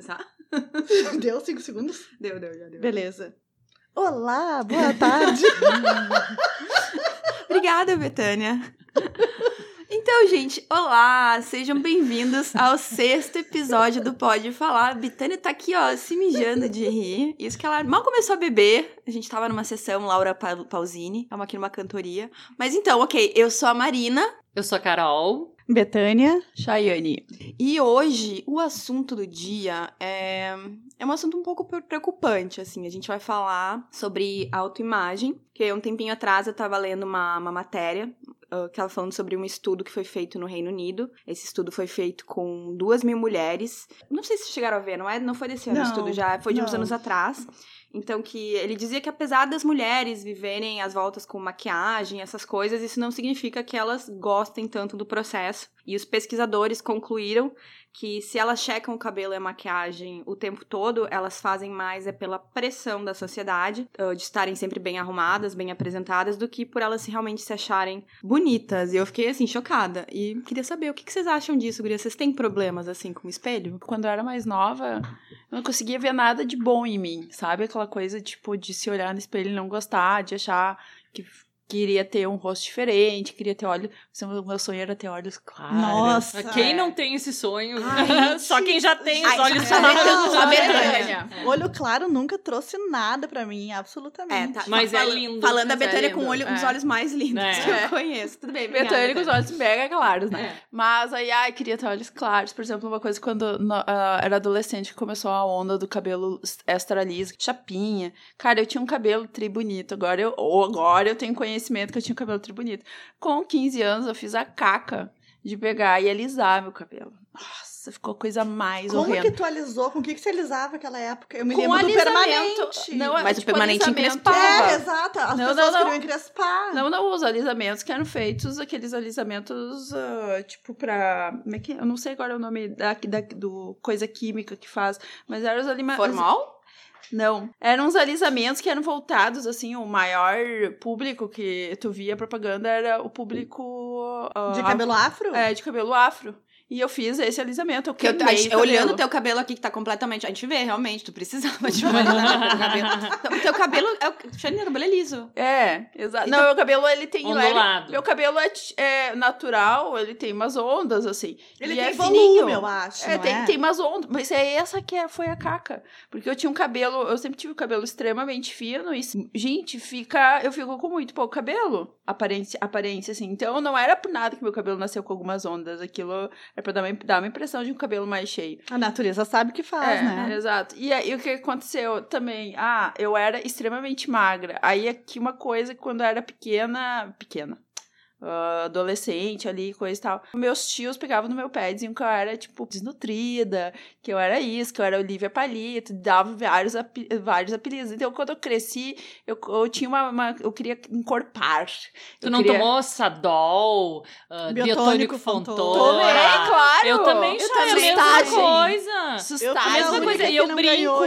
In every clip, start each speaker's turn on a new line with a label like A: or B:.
A: começar?
B: Deu cinco segundos?
A: Deu, deu, já deu.
B: Beleza. Olá, boa tarde.
A: Obrigada, Betânia. Então, gente, olá! Sejam bem-vindos ao sexto episódio do Pode Falar. A Betânia tá aqui, ó, se mijando de rir. Isso que ela mal começou a beber. A gente tava numa sessão, Laura Pa- Pausini, é uma aqui numa cantoria. Mas então, ok, eu sou a Marina.
C: Eu sou a Carol.
B: Betânia.
D: Chayane.
A: E hoje, o assunto do dia é, é um assunto um pouco pre- preocupante, assim. A gente vai falar sobre autoimagem, que um tempinho atrás eu tava lendo uma, uma matéria ah, que ela falando sobre um estudo que foi feito no Reino Unido. Esse estudo foi feito com duas mil mulheres. Não sei se chegaram a ver, não é? Não foi desse ano o
B: Não,
A: estudo, já foi de uns
B: não.
A: anos atrás. Então, que ele dizia que apesar das mulheres viverem as voltas com maquiagem, essas coisas, isso não significa que elas gostem tanto do processo. E os pesquisadores concluíram que se elas checam o cabelo e a maquiagem o tempo todo, elas fazem mais é pela pressão da sociedade, de estarem sempre bem arrumadas, bem apresentadas, do que por elas realmente se acharem bonitas. E eu fiquei, assim, chocada. E queria saber, o que vocês acham disso, Guria? Vocês têm problemas, assim, com o espelho?
D: Quando eu era mais nova, eu não conseguia ver nada de bom em mim, sabe? Aquela coisa, tipo, de se olhar no espelho e não gostar, de achar que queria ter um rosto diferente, queria ter olhos. O meu sonho era ter olhos claros.
B: Nossa.
C: Quem
B: é.
C: não tem esse sonho?
A: Ai,
C: Só quem já tem os
A: Ai,
C: olhos claros.
A: só a
D: Betânia.
A: Betânia.
B: Olho claro nunca trouxe nada pra mim,
A: É,
B: absolutamente.
A: tá.
C: Mas é
A: Fala-
C: lindo.
A: Falando da
D: é
A: Betânia com olho, os
D: é.
A: olhos mais lindos
C: É.
A: que eu conheço. Tudo bem,
D: Betânia com os olhos mega claros, né?
C: É.
D: Mas aí, ai, queria ter olhos claros. Por exemplo, uma coisa quando no- ah, era adolescente que começou a onda do cabelo extra liso, chapinha. Cara, eu tinha um cabelo tri bonito. Agora eu, ou agora eu tenho conhecimento que eu tinha um cabelo tri bonito. Com 15 anos, eu fiz a caca de pegar e alisar meu cabelo. Nossa, ficou coisa mais
B: Como
D: horrenda.
B: que tu alisou? Com o que, que você alisava naquela época? Eu me
D: Com
B: lembro do
D: alisamento.
B: permanente.
D: Não,
A: Mas o
D: tipo,
A: permanente
D: alisamento.
A: encrespava.
B: É, exato. As
D: Não, não,
B: pessoas
D: não.
B: queriam encrespar.
D: Não, não, os alisamentos que eram feitos, aqueles alisamentos, ah, tipo, pra. Como é que. Eu não sei agora o nome da, da- do coisa química que faz, mas eram os alimentos.
A: Formal?
D: Não. Eram os alisamentos que eram voltados, assim, o maior público que tu via propaganda era o público. ah,
B: De cabelo afro?
D: É, de cabelo afro. E eu fiz esse alisamento. Eu
A: Que eu,
D: queimei
A: a-
D: o cabelo.
A: olhando o teu cabelo aqui, que tá completamente. A gente vê, realmente, tu precisava de uma no cabelo. O teu cabelo. É, o Xane, o cabelo é liso.
D: É, exato.
A: Então-
D: Não, meu cabelo ele tem
C: Ondulado.
D: leve- Meu cabelo é, é natural, ele tem umas ondas assim.
B: Ele
D: e
B: tem
D: é
B: volume,
D: fininho.
B: eu acho.
D: É,
B: não
D: tem,
B: é?
D: tem umas ondas, mas é essa que é- foi a caca. Porque eu tinha um cabelo, eu sempre tive o cabelo extremamente fino e, gente, fica, eu fico com muito pouco cabelo, aparência, aparência assim. Então não era por nada que meu cabelo nasceu com algumas ondas, aquilo é pra dar uma, dar uma impressão de um cabelo mais cheio.
B: A natureza sabe o que faz,
D: é,
B: né?
D: exato. E aí o que aconteceu também? Ah, eu era extremamente magra. Aí aqui uma coisa quando eu era pequena, pequena. Ah, adolescente ali, coisa e tal. Meus tios pegavam no meu pé e diziam que eu era, tipo, desnutrida, que eu era isso, que eu era Olivia Palito, davam vários, api- vários apelidos. Então, quando eu cresci, eu, eu tinha uma, uma- Eu queria encorpar.
C: Tu
D: Eu
C: não
D: queria...
C: tomou Sadol, uh,
B: Biotônico Fontoura.
D: Tomei, claro!
C: Eu também,
D: eu
C: a mesma coisa.
B: Eu
D: Sustagem.
C: mesma coisa, e eu brinco.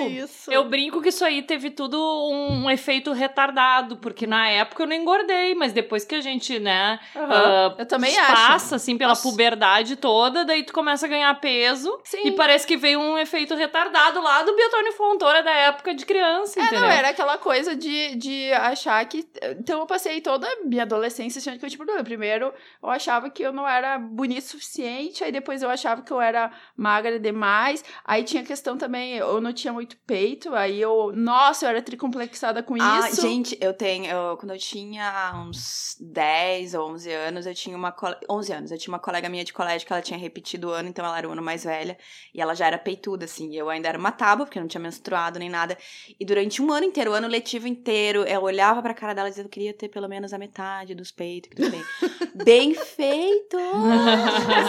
C: Eu brinco que isso aí teve tudo um, um efeito retardado, porque na época eu não engordei, mas depois que a gente, né,
D: Aham.
C: ah,
D: eu também
C: passa,
D: acho.
C: assim, pela
D: Nossa.
C: puberdade toda, daí tu começa a ganhar peso,
D: Sim.
C: e parece que veio um efeito retardado lá do Biotônio Fontoura da época de criança,
D: É,
C: entendeu?
D: não, era aquela coisa de, de achar que. Então eu passei toda a minha adolescência achando que eu tinha problema. Primeiro, eu achava que eu não era bonita o suficiente, aí depois eu achava que eu era magra demais. Aí tinha questão também, eu não tinha muito peito, aí eu. Nossa, eu era tricomplexada com
A: Ah,
D: isso.
A: gente, eu tenho. eu- quando eu tinha uns 10 ou 11 anos, eu tinha uma. cole- 11 anos, eu tinha uma colega minha de colégio que ela tinha repetido o ano, então ela era o ano mais velha. E ela já era peituda, assim. e Eu ainda era uma tábua, porque eu não tinha menstruado nem nada. E durante um ano inteiro, o ano letivo inteiro, eu olhava pra cara dela e dizia: Eu queria ter pelo menos a metade dos peitos que tu tem. Bem feito!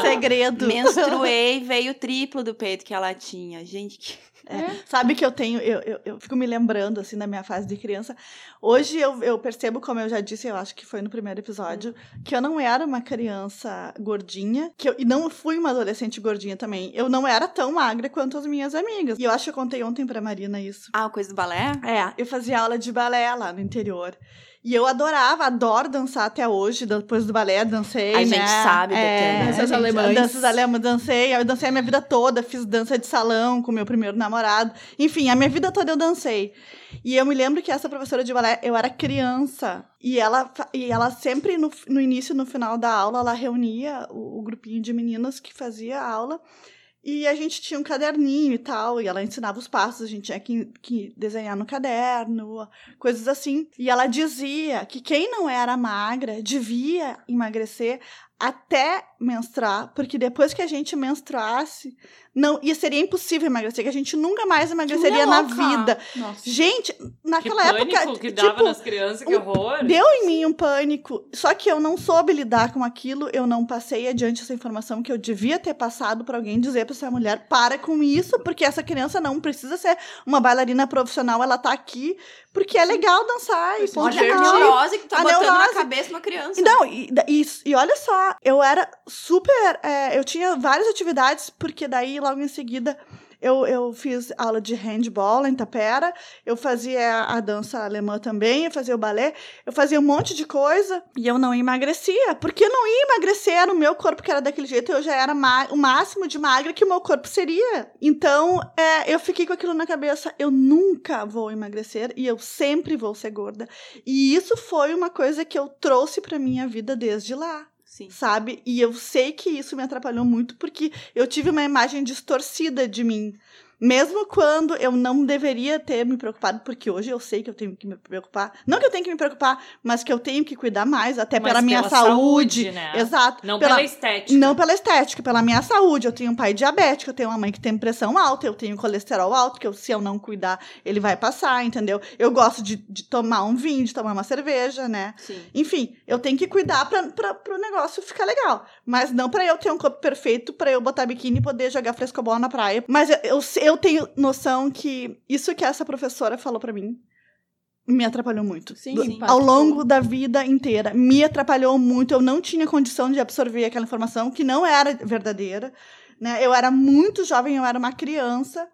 B: Segredo.
A: Menstruei, veio o triplo do peito que ela tinha. Gente, que.
B: É. Sabe que eu tenho, eu, eu, eu fico me lembrando, assim, da minha fase de criança. Hoje eu, eu percebo, como eu já disse, eu acho que foi no primeiro episódio, que eu não era uma criança gordinha, que eu, e não fui uma adolescente gordinha também. Eu não era tão magra quanto as minhas amigas. E eu acho que eu contei ontem pra Marina isso.
A: Ah, coisa do balé?
B: É, eu fazia aula de balé lá no interior. E eu adorava, adoro dançar até hoje, depois do balé, dancei,
D: A
B: né?
D: gente sabe,
B: é,
D: Betânia.
B: Danças
D: A gente-
B: alemãs. Danças alemãs, dancei, eu dancei a minha vida toda, fiz dança de salão com meu primeiro namorado. Enfim, a minha vida toda eu dancei. E eu me lembro que essa professora de balé, eu era criança, e ela, e ela sempre, no, no início e no final da aula, ela reunia o, o grupinho de meninas que fazia a aula, e a gente tinha um caderninho e tal, e ela ensinava os passos, a gente tinha que, que desenhar no caderno, coisas assim. E ela dizia que quem não era magra devia emagrecer até menstruar, porque depois que a gente menstruasse, não, e seria impossível emagrecer, que a gente nunca mais emagreceria na vida.
D: Nossa.
B: Gente,
C: Que
B: naquela
C: pânico
B: época,
C: que dava
B: tipo,
C: nas crianças, que
B: um-
C: horror.
B: Deu em mim um pânico, só que eu não soube lidar com aquilo, eu não passei adiante essa informação que eu devia ter passado para alguém dizer para essa mulher, para com isso, porque essa criança não precisa ser uma bailarina profissional, ela tá aqui porque é legal dançar e ponto
A: Olha a neurose que tá
B: A
A: botando na cabeça uma criança.
B: Não, e, e, e olha só, eu era super. é, eu tinha várias atividades, porque daí logo em seguida eu, eu fiz aula de handball em Tapera, eu fazia a dança alemã também, eu fazia o balé, eu fazia um monte de coisa e eu não emagrecia, porque não ia emagrecer, era o meu corpo que era daquele jeito, eu já era o máximo de magra que o meu corpo seria. Então, é, eu fiquei com aquilo na cabeça, eu nunca vou emagrecer e eu sempre vou ser gorda. E isso foi uma coisa que eu trouxe pra minha vida desde lá
A: Sim.
B: sabe? E eu sei que isso me atrapalhou muito porque eu tive uma imagem distorcida de mim. Mesmo quando eu não deveria ter me preocupado, porque hoje eu sei que eu tenho que me preocupar. Não que eu tenho que me preocupar, mas que eu tenho que cuidar mais, até
C: Mas
B: pela minha
C: pela
B: saúde.
C: saúde, né?
B: Exato.
C: Não
B: pela,
C: pela estética.
B: não pela estética, pela minha saúde. Eu tenho um pai diabético, eu tenho uma mãe que tem pressão alta, eu tenho colesterol alto, que eu- se eu não cuidar, ele vai passar, entendeu? Eu gosto de, de tomar um vinho, de tomar uma cerveja, né?
A: Sim.
B: Enfim, eu tenho que cuidar pra, pra, pro negócio ficar legal. Mas não pra eu ter um corpo perfeito, pra eu botar biquíni e poder jogar frescobol na praia. Mas eu, eu, eu tenho noção que isso que essa professora falou pra mim me atrapalhou muito.
D: Sim,
B: Do-
D: impactou.
B: ao longo da vida inteira. Me atrapalhou muito. Eu não tinha condição de absorver aquela informação que não era verdadeira. Né? Eu era muito jovem, eu era uma criança.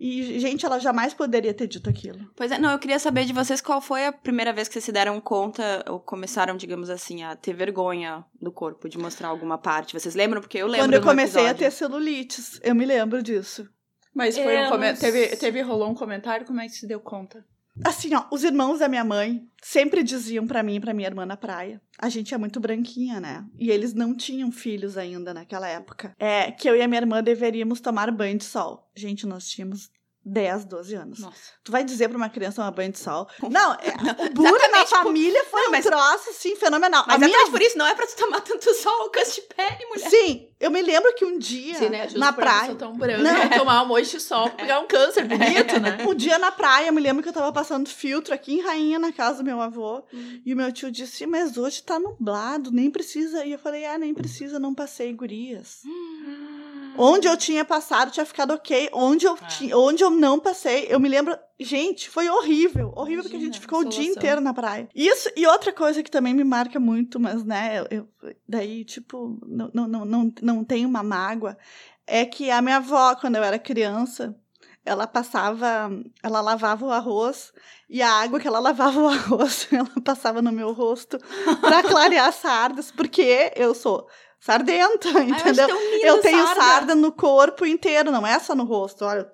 B: E, gente, ela jamais poderia ter dito aquilo.
A: Pois é, não, eu queria saber de vocês qual foi a primeira vez que vocês se deram conta, ou começaram, digamos assim, a ter vergonha do corpo, de mostrar alguma parte. Vocês lembram? Porque eu lembro
B: Quando eu comecei a
A: episódio.
B: ter celulites, eu me lembro disso.
D: Mas foi
C: Eu
D: um come...
C: não
D: teve, teve, rolou um comentário, como é que se deu conta?
B: Assim, ó, os irmãos da minha mãe sempre diziam pra mim e pra minha irmã na praia. A gente é muito branquinha, né? E eles não tinham filhos ainda naquela época. É que eu e a minha irmã deveríamos tomar banho de sol. Gente, nós tínhamos 10, 12 anos.
D: Nossa.
B: Tu vai dizer pra uma criança tomar banho de sol? Não, é, o bullying na
A: tipo,
B: família foi
A: não,
B: um
A: mas-
B: troço, assim, fenomenal.
A: Mas
B: a minha
A: por isso, não é pra tu tomar tanto sol, câncer de pele, mulher.
B: Sim, eu me lembro que um dia,
D: Sim, né?
B: Na praia,
D: tão branca,
B: Não.
D: tomar um monte de sol, pegar um câncer bonito, né?
B: Um dia na praia, eu me lembro que eu tava passando filtro aqui em Rainha, na casa do meu avô.
A: Hum.
B: E o meu tio disse, mas hoje tá nublado, nem precisa. E eu falei, ah, nem precisa, não passei gurias. Onde eu tinha passado, tinha ficado ok. Onde eu,
C: É.
B: ti- onde eu não passei, eu me lembro. Gente, foi horrível. Horrível porque a
D: Imagina,
B: gente ficou o dia inteiro na praia. Isso, e outra coisa que também me marca muito, mas, né, eu, daí, tipo, não, não, não, não, não tem uma mágoa, é que a minha avó, quando eu era criança, ela passava, ela lavava o arroz e a água que ela lavava o arroz, ela passava no meu rosto pra clarear as sardas, porque eu sou sardenta,
A: Ai, eu
B: entendeu?
A: lindo,
B: Eu tenho
A: sarda.
B: sarda no corpo inteiro, não é só no rosto. Olha,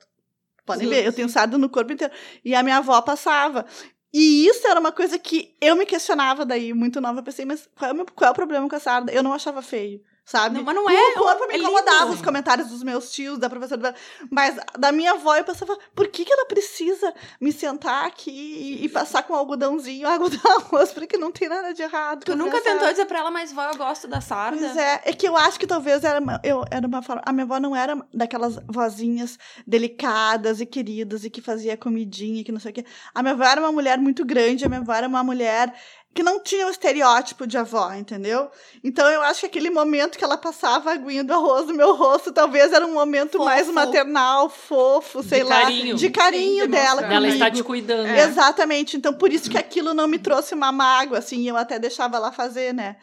B: podem
D: Sim,
B: ver, eu tenho sarda no corpo inteiro. E a minha avó passava. E isso era uma coisa que eu me questionava daí, muito nova. Eu pensei, mas qual é meu- qual é o problema com a sarda? Eu não achava feio, sabe?
A: Não, mas não
B: o
A: é,
B: corpo me
A: é
B: incomodava,
A: lindo.
B: os comentários dos meus tios, da professora. Mas da minha avó, eu pensava, por que, que ela precisa me sentar aqui e, e passar com algodãozinho água do arroz? Porque não tem nada de errado.
A: Tu nunca tentou dizer pra ela, mas vó, eu gosto da sarda.
B: Pois é, é que eu acho que talvez era uma, eu, era uma forma. A minha avó não era daquelas vozinhas delicadas e queridas e que fazia comidinha, e que não sei o quê. A minha avó era uma mulher muito grande, a minha avó era uma mulher que não tinha o estereótipo de avó, entendeu? Então eu acho que aquele momento que ela passava a aguinha do arroz no meu rosto, talvez era um momento
A: Fofo.
B: mais maternal, fofo, sei lá.
C: carinho.
B: De carinho
D: Sim,
B: dela.
C: Ela está te cuidando.
B: É. Exatamente. Então, por isso que aquilo não me trouxe uma mágoa, assim, eu até deixava ela fazer, né?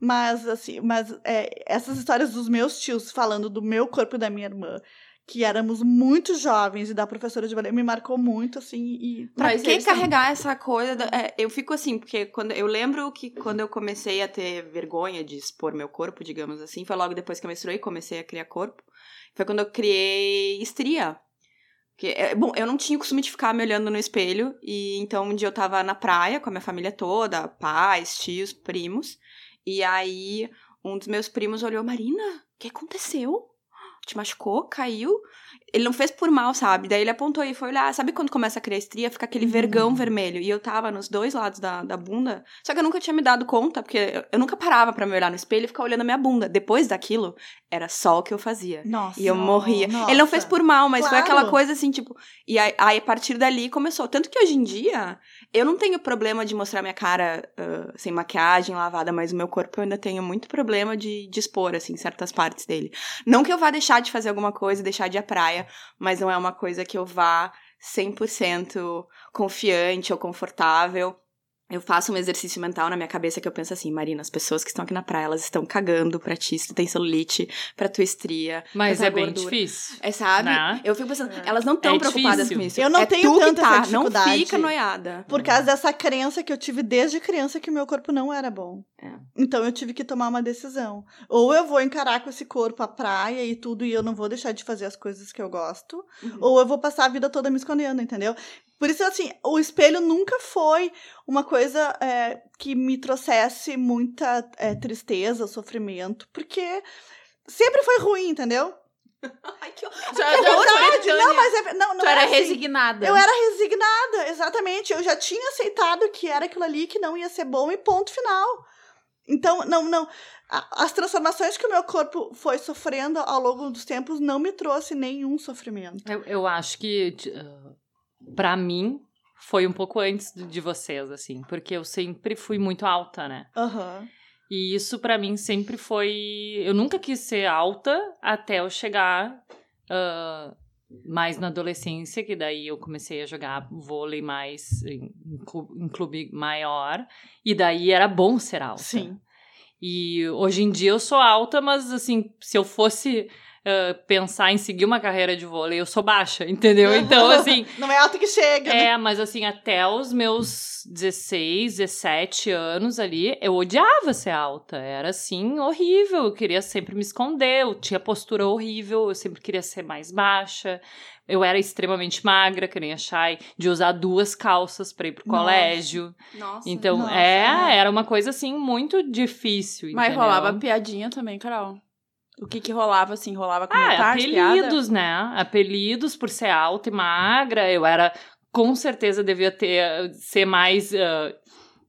B: Mas, assim, mas é, essas histórias dos meus tios falando do meu corpo e da minha irmã, que éramos muito jovens e da professora de balé me marcou muito, assim, e...
A: Pra
D: Mas
A: que carregar essa coisa? da- é, eu fico assim, porque quando eu lembro que quando eu comecei a ter vergonha de expor meu corpo, digamos assim, foi logo depois que eu menstruei, comecei a criar corpo. Foi quando eu criei estria. Que, é, bom, eu não tinha o costume de ficar me olhando no espelho, e então um dia eu tava na praia com a minha família toda, pais, tios, primos, e aí um dos meus primos olhou, Marina, o que aconteceu? Te machucou? Caiu? Ele não fez por mal, sabe? Daí ele apontou e foi olhar. Sabe quando começa a criar estria? Fica aquele vergão vermelho. E eu tava nos dois lados da, da bunda. Só que eu nunca tinha me dado conta, porque eu, eu nunca parava pra me olhar no espelho e ficar olhando a minha bunda. Depois daquilo, era só o que eu fazia.
B: Nossa.
A: E eu morria.
B: nossa.
A: Ele não fez por mal, mas foi
B: Claro.
A: aquela coisa assim, tipo. E aí, aí, a partir dali começou. Tanto que hoje em dia, eu não tenho problema de mostrar minha cara ah, sem maquiagem, lavada, mas o meu corpo eu ainda tenho muito problema de, de expor, assim, certas partes dele. Não que eu vá deixar de fazer alguma coisa, deixar de ir à praia, mas não é uma coisa que eu vá 100% confiante ou confortável. Eu faço um exercício mental na minha cabeça que eu penso assim, Marina, as pessoas que estão aqui na praia, elas estão cagando pra ti, se tu tem celulite, pra tua estria.
C: Mas é bem
A: gordura.
C: difícil.
A: É, sabe?
C: Né?
A: Eu fico pensando, elas não estão
C: É
A: preocupadas
C: difícil.
A: com isso.
B: Eu não
A: é
B: tenho tanta
A: tá,
B: essa
A: não
B: dificuldade.
A: fica noiada.
B: Por causa dessa crença que eu tive desde criança que o meu corpo não era bom.
A: É.
B: Então eu tive que tomar uma decisão. Ou eu vou encarar com esse corpo a praia e tudo, e eu não vou deixar de fazer as coisas que eu gosto,
A: Uhum.
B: ou eu vou passar a vida toda me escondendo, entendeu? Por isso, assim, o espelho nunca foi uma coisa é, que me trouxesse muita é, tristeza, sofrimento, porque sempre foi ruim, entendeu?
A: Ai, que horror.
D: Já,
B: É
D: já
B: verdade, não, mas é, não, não
D: tu
B: é
D: era
B: assim.
D: resignada.
B: Eu era resignada, exatamente. Eu já tinha aceitado que era aquilo ali, que não ia ser bom e ponto final. Então, não, não. As transformações que o meu corpo foi sofrendo ao longo dos tempos não me trouxe nenhum sofrimento.
C: Eu, eu acho que, pra mim, foi um pouco antes de vocês, assim. Porque eu sempre fui muito alta, né?
B: Aham.
C: E isso pra mim sempre foi. Eu nunca quis ser alta até eu chegar ah, mais na adolescência, que daí eu comecei a jogar vôlei mais em, em clube maior. E daí era bom ser alta.
B: Sim.
C: E hoje em dia eu sou alta, mas assim, se eu fosse ah, pensar em seguir uma carreira de vôlei, eu sou baixa, entendeu? Então, assim.
B: Não é alto que chega. né?
C: É, mas assim, até os meus 16, 17 anos ali, eu odiava ser alta. Era assim, horrível. Eu queria sempre me esconder, eu tinha postura horrível, eu sempre queria ser mais baixa. Eu era extremamente magra, que nem a Chay, de usar duas calças pra ir pro
B: Nossa.
C: colégio.
A: Nossa.
C: Então,
B: Nossa,
C: é,
B: é.
C: era uma coisa assim muito difícil.
D: Mas
C: entendeu?
D: rolava piadinha também, Carol. O que que rolava, assim? Rolava
C: Ah,
D: comentários, piada?
C: apelidos, né? Apelidos por ser alta e magra. Eu era, com certeza, devia ter ser mais ah,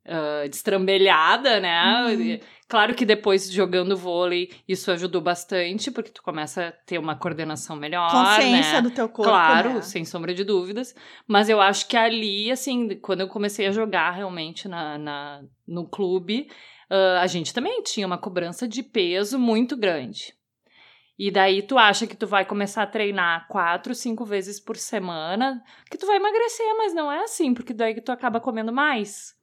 C: ah, destrambelhada, né?
B: Uhum.
C: Claro que depois jogando vôlei isso ajudou bastante, porque tu começa a ter uma coordenação melhor,
B: Consciência
C: né?
B: do teu corpo.
C: Claro,
B: né?
C: sem sombra de dúvidas. Mas eu acho que ali, assim, quando eu comecei a jogar realmente na, na- no clube, ah, a gente também tinha uma cobrança de peso muito grande. E daí tu acha que tu vai começar a treinar quatro, cinco vezes por semana, que tu vai emagrecer, mas não é assim, porque daí tu acaba comendo mais.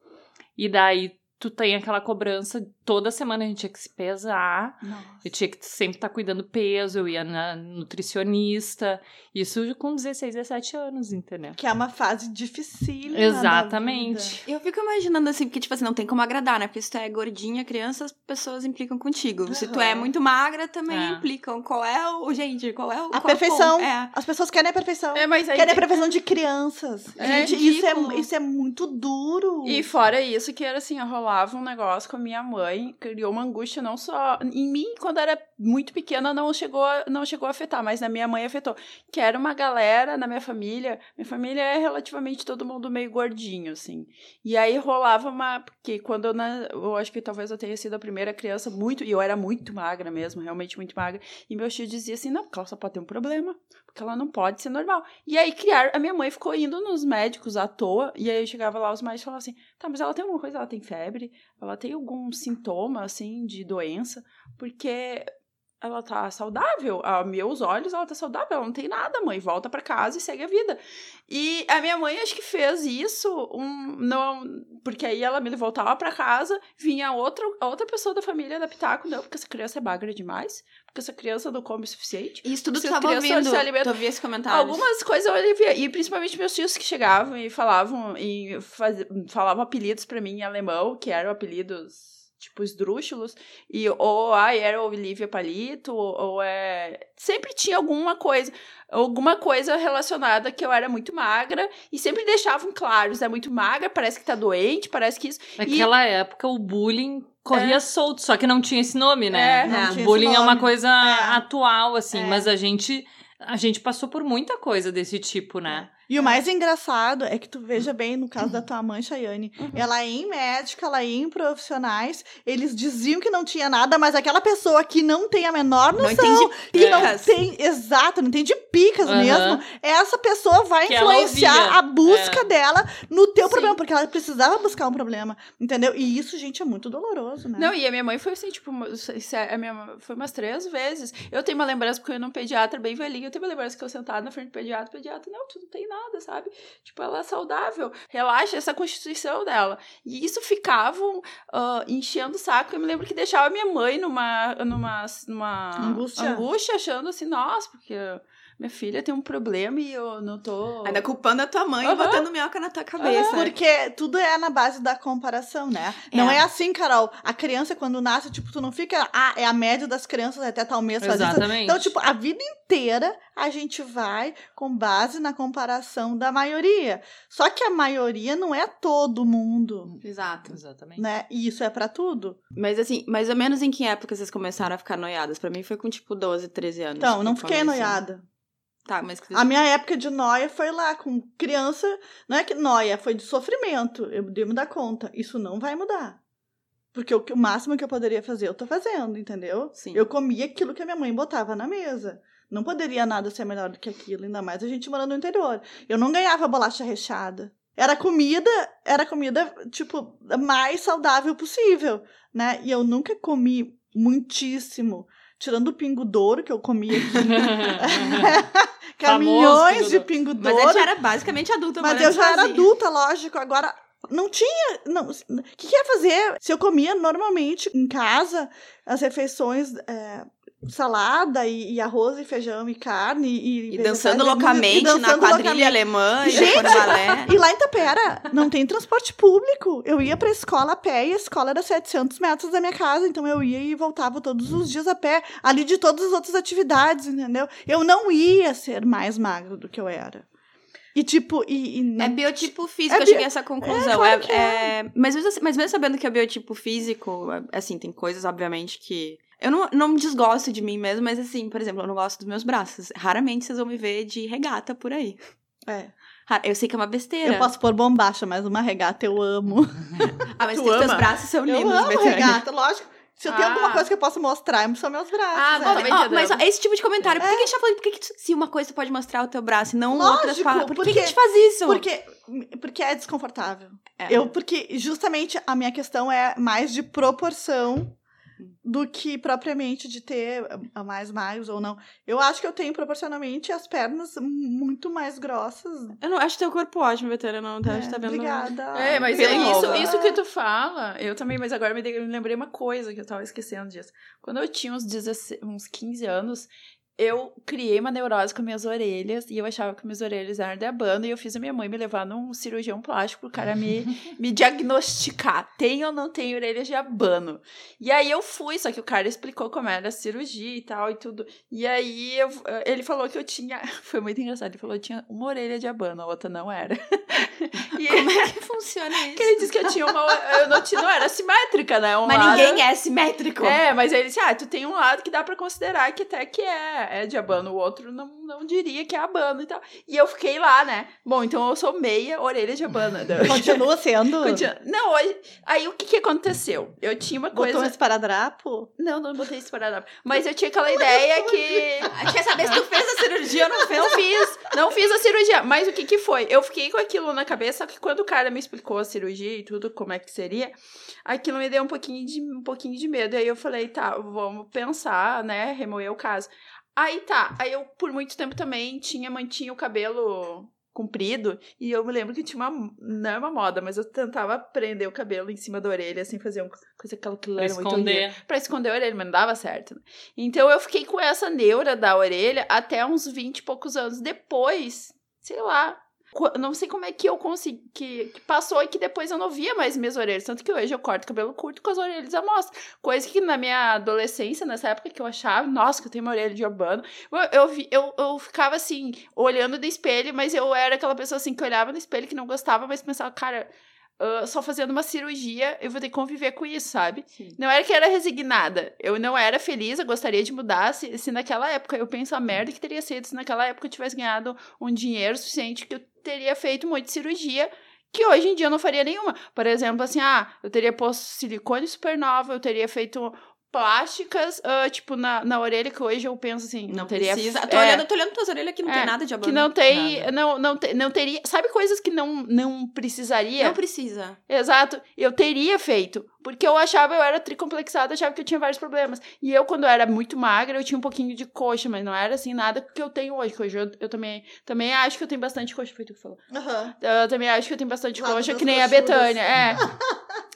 C: E daí tu tem aquela cobrança, toda semana a gente tinha que se pesar,
B: Nossa.
C: eu tinha que sempre estar cuidando do peso, eu ia na nutricionista. Isso com 16, 17 anos, entendeu?
B: Que é uma fase dificílima.
C: Exatamente.
A: Eu fico imaginando assim, porque, tipo assim, não tem como agradar, né? Porque se tu é gordinha, criança, as pessoas implicam contigo. Se tu é muito magra, também
C: É.
A: implicam. Qual é o. Gente, qual é o.
B: A
A: é
B: perfeição.
A: É.
B: As pessoas querem a perfeição.
D: É, mas aí
B: Querem a perfeição de crianças.
D: É
B: Gente, isso é, isso é muito duro.
D: E fora isso, que era assim, rolava um negócio com a minha mãe, criou uma angústia não só em mim, quando era muito pequena, não chegou, a- não chegou a afetar, mas na minha mãe afetou. Que era uma galera na minha família, minha família é relativamente todo mundo meio gordinho, assim. E aí rolava uma. Porque quando eu, na, eu acho que talvez eu tenha sido a primeira criança muito. E eu era muito magra mesmo, realmente muito magra. E meu tio dizia assim: não, só pode ter um problema. Porque ela não pode ser normal. E aí criar, a minha mãe ficou indo nos médicos à toa. E aí eu chegava lá, os médicos falavam assim: tá, mas ela tem alguma coisa, ela tem febre, ela tem algum sintoma, assim, de doença, porque ela tá saudável. A meus olhos, ela tá saudável, ela não tem nada, mãe. Volta pra casa e segue a vida. E a minha mãe acho que fez isso, um, não, porque aí ela me voltava pra casa, vinha outra, outra pessoa da família da Pitaco, não, porque essa criança é magra demais, porque essa criança não come o suficiente.
A: Isso tudo
D: as
A: tava ouvindo. Tu ouvia esse comentário.
D: Algumas coisas eu alivia. E principalmente meus tios que chegavam e falavam e faz... falavam apelidos pra mim em alemão, que eram apelidos tipo esdrúxulos, e ou ai, era Olivia Palito, ou, ou é. Sempre tinha alguma coisa, alguma coisa relacionada que eu era muito magra, e sempre deixavam claros, é muito magra, parece que tá doente, parece que isso.
C: Naquela época, o bullying corria solto, só que não tinha esse nome, né?
D: É,
B: não
C: O
B: tinha esse
C: bullying é uma coisa
B: É.
C: atual, assim,
B: É.
C: mas a gente. A gente passou por muita coisa desse tipo, né?
B: E o mais engraçado é que tu veja bem, no caso da tua mãe, Chayane, ela ia em médica, ela ia em profissionais, eles diziam que não tinha nada, mas aquela pessoa que não tem a menor
A: Não
B: noção,
A: entendi
B: que não tem, exato, não entende picas
C: Aham.
B: mesmo, essa pessoa vai
C: Que
B: influenciar a busca
C: É.
B: dela no teu
D: Sim.
B: problema, porque ela precisava buscar um problema, entendeu? E isso, gente, é muito doloroso, né?
D: Não, e a minha mãe foi assim, tipo, é- a minha mãe foi umas três vezes. Eu tenho uma lembrança, porque eu ia num pediatra bem velhinho, eu tenho uma lembrança que eu sentada na frente do pediatra, o pediatra, não, tu não tem nada, sabe? Tipo, ela é saudável, relaxa essa constituição dela. E isso ficavam ah, enchendo o saco. Eu me lembro que deixava minha mãe numa, numa, numa
B: Angústia.
D: angústia, achando assim, nossa, porque minha filha tem um problema e eu não tô.
A: Ainda culpando a tua mãe e
D: Aham.
A: botando minhoca na tua cabeça.
B: Porque tudo é na base da comparação, né?
A: É.
B: Não é assim, Carol. A criança, quando nasce, tipo, tu não fica. Ah, é a média das crianças até tal mês faz isso.
C: Exatamente.
B: Então, tipo, a vida inteira a gente vai com base na comparação da maioria. Só que a maioria não é todo mundo,
A: Exato.
C: Exatamente.
B: né? E isso é pra tudo.
A: Mas assim, mais ou menos em que época vocês começaram a ficar noiadas? Pra mim foi com tipo 12, 13 anos.
B: Então, não fiquei noiada.
A: Tá, mas que
B: A minha época de noia foi lá, com criança. Não é que noia, foi de sofrimento. Eu devo me dar conta. Isso não vai mudar. Porque o, o máximo que eu poderia fazer, eu tô fazendo, entendeu?
A: Sim.
B: Eu comia aquilo que a minha mãe botava na mesa. Não poderia nada ser melhor do que aquilo, ainda mais a gente morando no interior. Eu não ganhava bolacha recheada. Era comida, era comida, tipo, mais saudável possível, né? E eu nunca comi muitíssimo. Tirando o pingo douro que eu comia aqui. Caminhões de pingo
A: Mas
B: douro.
A: a gente era basicamente adulta.
B: Mas eu já era
A: sozinha.
B: adulta, lógico. Agora, não tinha. Não, o que, que ia fazer? Se eu comia normalmente em casa as refeições. é, salada e, e arroz e feijão e carne e,
A: E dançando loucamente
B: e dançando
A: na quadrilha
B: loucamente.
A: alemã e
B: Gente,
A: balé.
B: E lá em Tapera não tem transporte público. Eu ia pra escola a pé e a escola era 700 metros da minha casa. Então eu ia e voltava todos os dias a pé, ali de todas as outras atividades, entendeu? Eu não ia ser mais magro do que eu era. E tipo, e, e não-
A: É biotipo físico,
B: É
A: eu
B: bio-
A: cheguei a essa conclusão.
B: claro
A: É- é- Mas, mesmo, assim- mas mesmo sabendo que é biotipo físico, assim, tem coisas, obviamente, que. Eu não, não me desgosto de mim mesmo, mas assim, por exemplo, eu não gosto dos meus braços. Raramente vocês vão me ver de regata por aí.
B: É.
A: Eu sei que é uma besteira.
B: Eu posso pôr bombacha, mas uma regata eu amo.
A: Ah, mas
D: Tu
A: tem que teus braços são
B: Eu
A: lindos,
B: amo
A: Betânia.
B: regata, lógico. Se eu tenho
D: Ah.
B: alguma coisa que eu posso mostrar, são meus braços.
D: Ah,
B: é.
D: bom, entendemos.
A: mas ó, esse tipo de comentário, por que, que a gente tá falando? Por que, que tu- se uma coisa tu pode mostrar o teu braço e não outras
B: Lógico,
A: palavras? Por que, que
B: porque-
A: a gente faz isso?
B: Porque, porque é desconfortável.
A: É.
B: Eu, porque justamente a minha questão é mais de proporção do que propriamente de ter a mais magros ou não. Eu acho que eu tenho proporcionalmente as pernas muito mais grossas.
A: Eu não acho teu corpo ótimo, Betânia. Não, tá, a gente tá vendo.
B: Obrigada.
D: É, mas é isso, isso que tu fala, eu também, mas agora me lembrei uma coisa que eu tava esquecendo disso. Quando eu tinha uns, 16, uns 15 anos, eu criei uma neurose com minhas orelhas e eu achava que minhas orelhas eram de abano e eu fiz a minha mãe me levar num cirurgião plástico pro cara me, me diagnosticar. Tem ou não tem orelhas de abano? E aí eu fui, só que o cara explicou como era a cirurgia e tal e tudo. E aí eu- ele falou que eu tinha. Foi muito engraçado. Ele falou que eu tinha uma orelha de abano, a outra não era. E
A: Como é que funciona isso?
D: que ele disse que eu tinha uma. Eu não, tinha, não era simétrica, né? Um
A: Mas
D: lado-
A: ninguém é simétrico.
D: É, mas aí ele disse: ah, tu tem um lado que dá pra considerar que até que é, é de abano, o outro não, não diria que é abano e tal. E eu fiquei lá, né? Bom, então eu sou meia orelha de abano.
B: Continua sendo.
D: Continua- Não, hoje. Aí o que que aconteceu? Eu tinha uma
B: Botou
D: coisa.
B: um esparadrapo.
D: Não, não botei para dar. Mas eu tinha aquela ideia que.
A: Quer saber se tu fez a cirurgia ou não fez?
D: Não fiz, não fiz a cirurgia. Mas o que que foi? Eu fiquei com aquilo na cabeça, que quando o cara me explicou a cirurgia e tudo, como é que seria, aquilo me deu um pouquinho de, um pouquinho de medo. Aí eu falei, tá, vamos pensar, né, remoer o caso. Aí tá, aí eu por muito tempo também tinha, mantinha o cabelo comprido. E eu me lembro que tinha uma. Não é uma moda, mas eu tentava prender o cabelo em cima da orelha, assim, fazer uma coisa aquela que era muito
C: esconder.
D: horrível. Pra esconder a orelha, mas não dava certo. né? Então eu fiquei com essa neura da orelha até uns 20 e poucos anos. Depois, sei lá. Não sei como é que eu consegui. Que, que passou e que depois eu não via mais minhas orelhas. Tanto que hoje eu corto cabelo curto com as orelhas à mostra. Coisa que na minha adolescência, nessa época que eu achava, nossa, que eu tenho uma orelha de urbano. Eu, eu, eu, eu ficava assim, olhando no espelho, mas eu era aquela pessoa assim que olhava no espelho que não gostava, mas pensava, cara, ah, só fazendo uma cirurgia, eu vou ter que conviver com isso, sabe?
A: Sim.
D: Não era que eu era resignada. Eu não era feliz, eu gostaria de mudar. Se, se naquela época eu penso a merda que teria sido se naquela época eu tivesse ganhado um dinheiro suficiente que eu teria feito um monte de cirurgia. Que hoje em dia eu não faria nenhuma. Por exemplo, assim, ah, eu teria posto silicone supernova, eu teria feito plásticas, ah, tipo, na, na orelha, que hoje eu penso assim, não,
A: Não
D: teria.
A: precisa. Tô,
D: é,
A: olhando, tô olhando tuas orelhas que não
D: É,
A: tem nada de abano.
D: que não tem,
C: Nada.
D: não, não, te- não teria, sabe coisas que não, não precisaria?
A: Não precisa.
D: Exato, eu teria feito, porque eu achava, eu era tricomplexada, achava que eu tinha vários problemas. E eu, quando eu era muito magra, eu tinha um pouquinho de coxa, mas não era assim, nada que eu tenho hoje, hoje eu, eu também, também acho que eu tenho bastante coxa, foi tu que falou.
B: Aham.
D: Eu também acho que eu tenho bastante
B: Lado
D: coxa, que nem a. Betânia, é.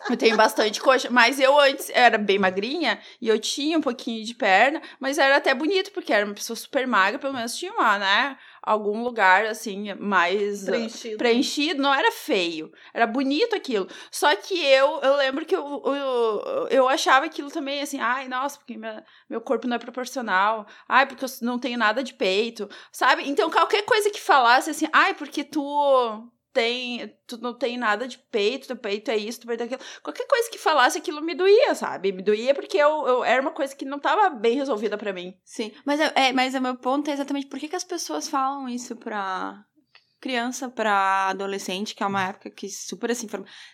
D: Eu tenho bastante coxa, mas eu antes era bem magrinha e eu tinha um pouquinho de perna, mas era até bonito, porque era uma pessoa super magra, pelo menos tinha uma, né? Algum lugar, assim, mais uh,
B: Preenchido.
D: preenchido, não era feio, era bonito aquilo. Só que eu, eu lembro que eu, eu, eu achava aquilo também assim, ai, nossa, porque minha- meu corpo não é proporcional, ai, porque eu não tenho nada de peito, sabe? Então qualquer coisa que falasse assim, ai, porque tu tem, tu não tem nada de peito, teu peito é isso, tu peito é aquilo. Qualquer coisa que falasse aquilo me doía, sabe? Me doía porque eu, eu era uma coisa que não tava bem resolvida pra mim.
A: Sim. Mas, é, é, mas o meu ponto é exatamente por que, que as pessoas falam isso pra criança, pra adolescente, que é uma época que super assim,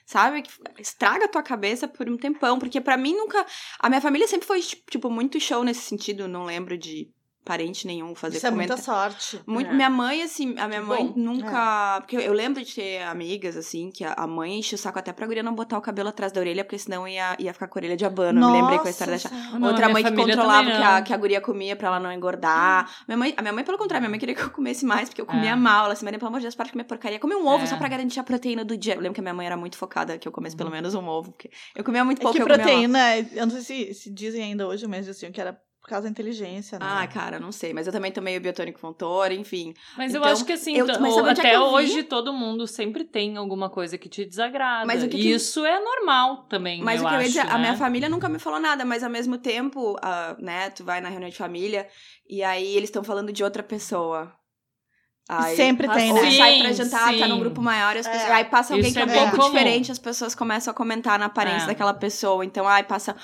A: sabe? Que estraga a tua cabeça por um tempão. Porque pra mim nunca. A minha família sempre foi, tipo, muito show nesse sentido. Não lembro de parente nenhum fazer
B: Isso é muita
A: comentário.
B: sorte.
A: Muito,
D: É.
A: Minha mãe, assim, a minha
D: Que
A: mãe
D: bom.
A: nunca. Porque eu, eu lembro de ter amigas, assim, que a, a mãe enche o saco até pra guria não botar o cabelo atrás da orelha, porque senão ia, ia ficar com a orelha de abano. Eu me lembrei com a história da.
C: Não,
A: Outra mãe que controlava que a, que a guria comia pra ela não engordar. Minha mãe, a minha mãe, pelo contrário, minha mãe queria que eu comesse mais, porque eu comia
C: É.
A: mal. Ela assim, Maria, pelo amor de Deus, para de comer porcaria. Come um ovo
C: É.
A: só pra garantir a proteína do dia. Eu lembro que a minha mãe era muito focada que eu comesse pelo menos um ovo, porque eu comia muito
B: É
A: pouco.
B: que
A: eu comia mal.
B: proteína, eu não sei se, se dizem ainda hoje, mas diziam que era por causa da inteligência, né?
A: Ah, cara, não sei. Mas eu também tomei o biotônico fontor, enfim.
C: Mas eu
A: Então,
C: acho que assim,
A: eu- é que
C: até
A: eu vi?
C: hoje todo mundo sempre tem alguma coisa que te desagrada.
A: Mas o que
C: e
A: que-
C: isso é normal também,
A: Mas
C: eu
A: o que eu ia dizer, a
C: né?
A: minha família nunca me falou nada, mas ao mesmo tempo, ah, né, tu vai na reunião de família e aí eles estão falando de outra pessoa. Aí,
B: Sempre tem, né?
A: sai pra
C: Sim,
A: jantar, tá
C: sim.
A: num grupo maior, e as
B: É.
A: pessoas, aí passa alguém
C: Isso
A: que é
C: é
A: um pouco
C: comum.
A: diferente, as pessoas começam a comentar na aparência
C: É.
A: daquela pessoa. Então, ai, passa.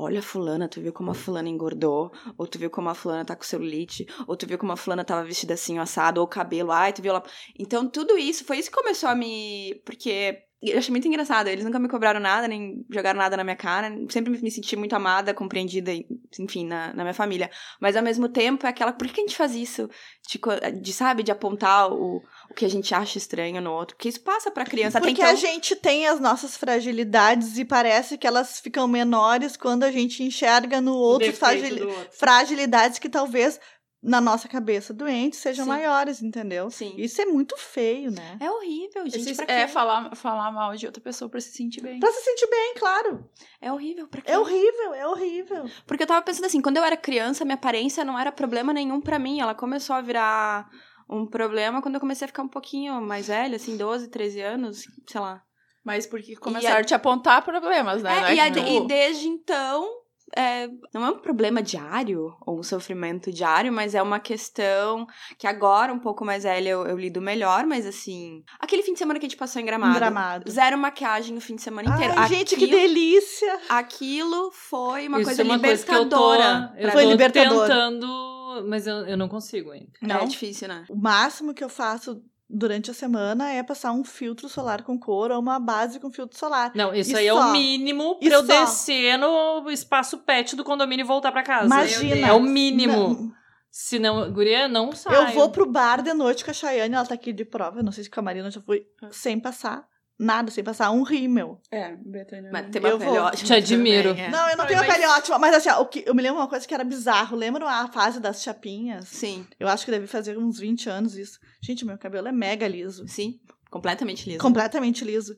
A: Olha a fulana, tu viu como a fulana engordou? Ou tu viu como a fulana tá com celulite? Ou tu viu como a fulana tava vestida assim, assado? Ou o cabelo, ai, tu viu ela... Então, tudo isso, foi isso que começou a me... Porque eu achei muito engraçado. Eles nunca me cobraram nada, nem jogaram nada na minha cara. Sempre me senti muito amada, compreendida, enfim, na, na minha família. Mas ao mesmo tempo é aquela. Por que a gente faz isso? De, de, sabe, de apontar o, o que a gente acha estranho no outro. Porque isso passa pra criança. Até
B: Porque
A: então,
B: a gente tem as nossas fragilidades e parece que elas ficam menores quando a gente enxerga no outro
C: do outro.
B: fragilidades que talvez na nossa cabeça doentes sejam
A: Sim.
B: maiores, entendeu?
A: Sim.
B: Isso é muito feio, né?
A: É horrível, gente.
D: Esses-
A: pra quê?
D: é falar, falar mal de outra pessoa pra se sentir bem.
B: Pra se sentir bem, claro.
A: É horrível. Pra quê?
B: É horrível, é horrível.
A: Porque eu tava pensando assim, quando eu era criança, minha aparência não era problema nenhum pra mim. Ela começou a virar um problema quando eu comecei a ficar um pouquinho mais velha, assim, 12, 13 anos, sei lá.
D: Mas porque começaram a te apontar problemas, né?
A: É,
D: é
A: e, a- e desde então, é, não é um problema diário ou um sofrimento diário, mas é uma questão que agora, um pouco mais velha, eu, eu lido melhor, mas assim. Aquele fim de semana que a gente passou em gramado.
B: Gramado.
A: Zero maquiagem o fim de semana inteiro.
B: Ai, gente, que
A: Aquilo-
B: delícia.
A: Aquilo foi uma
C: Isso
A: coisa
C: é uma coisa que eu tô,
A: libertadora.
C: eu
B: Foi
C: tô
A: mim.
B: libertador.
C: tentando, mas eu, eu não consigo ainda.
A: É difícil, né?
B: O máximo que eu faço durante a semana é passar um filtro solar com cor ou uma base com filtro solar.
C: Não, isso
B: E
C: aí é
B: só?
C: o mínimo
B: E
C: pra eu
B: só?
C: descer no espaço pet do condomínio e voltar pra casa.
B: Imagina.
C: É o mínimo.
B: Não,
C: Senão, guria, não sai.
B: eu vou pro bar de noite com a Chayane, ela tá aqui de prova, eu não sei se com a Marina eu já fui, sem passar nada, sem passar um rímel.
D: É, Betânia.
A: Mas
D: não.
A: tem uma
B: Eu
A: pele
B: vou.
A: ótima
C: Te admiro.
A: também, é.
B: Não, eu não tenho a
D: mas-
B: pele ótima, mas assim, ó, o que, eu me lembro uma coisa que era bizarro. Lembram a fase das chapinhas?
A: Sim,
B: Eu acho que deve fazer uns 20 anos isso. Gente, meu cabelo é mega liso.
A: sim. Completamente liso.
B: Completamente liso.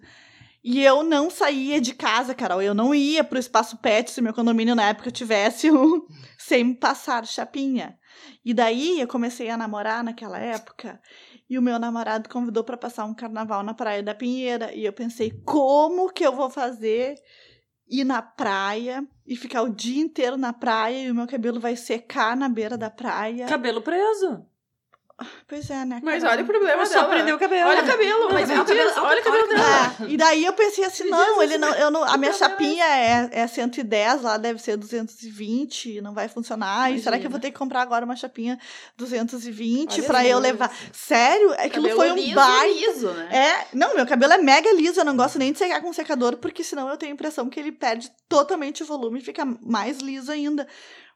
B: E eu não saía de casa, Carol. Eu não ia pro espaço pet se meu condomínio na época tivesse um sem passar chapinha. E daí eu comecei a namorar naquela época. E o meu namorado convidou para passar um carnaval na Praia da Pinheira. E eu pensei, como que eu vou fazer ir na praia e ficar o dia inteiro na praia e o meu cabelo vai secar na beira da praia?
C: Cabelo preso.
B: Pois é, né?
D: Mas olha o problema
C: É só
D: dela.
C: prender o cabelo.
D: Olha o cabelo, mas
A: Olha
D: meu
A: o cabelo,
D: Deus,
A: olha
D: o cabelo dela.
B: É, e daí eu pensei assim, não, ele não, eu não, a minha
D: é
B: chapinha é, é 110, lá deve ser 220, não vai funcionar. E será que eu vou
D: Imagina.
B: ter que comprar agora uma chapinha 220
D: Olha
B: pra eu
D: Deus.
B: levar? Sério? Aquilo
D: Cabelo
B: foi um
D: liso,
B: baita.
D: liso, né?
B: É, não, meu cabelo é mega liso, eu não gosto nem de secar com secador, porque senão eu tenho a impressão que ele perde totalmente o volume e fica mais liso ainda.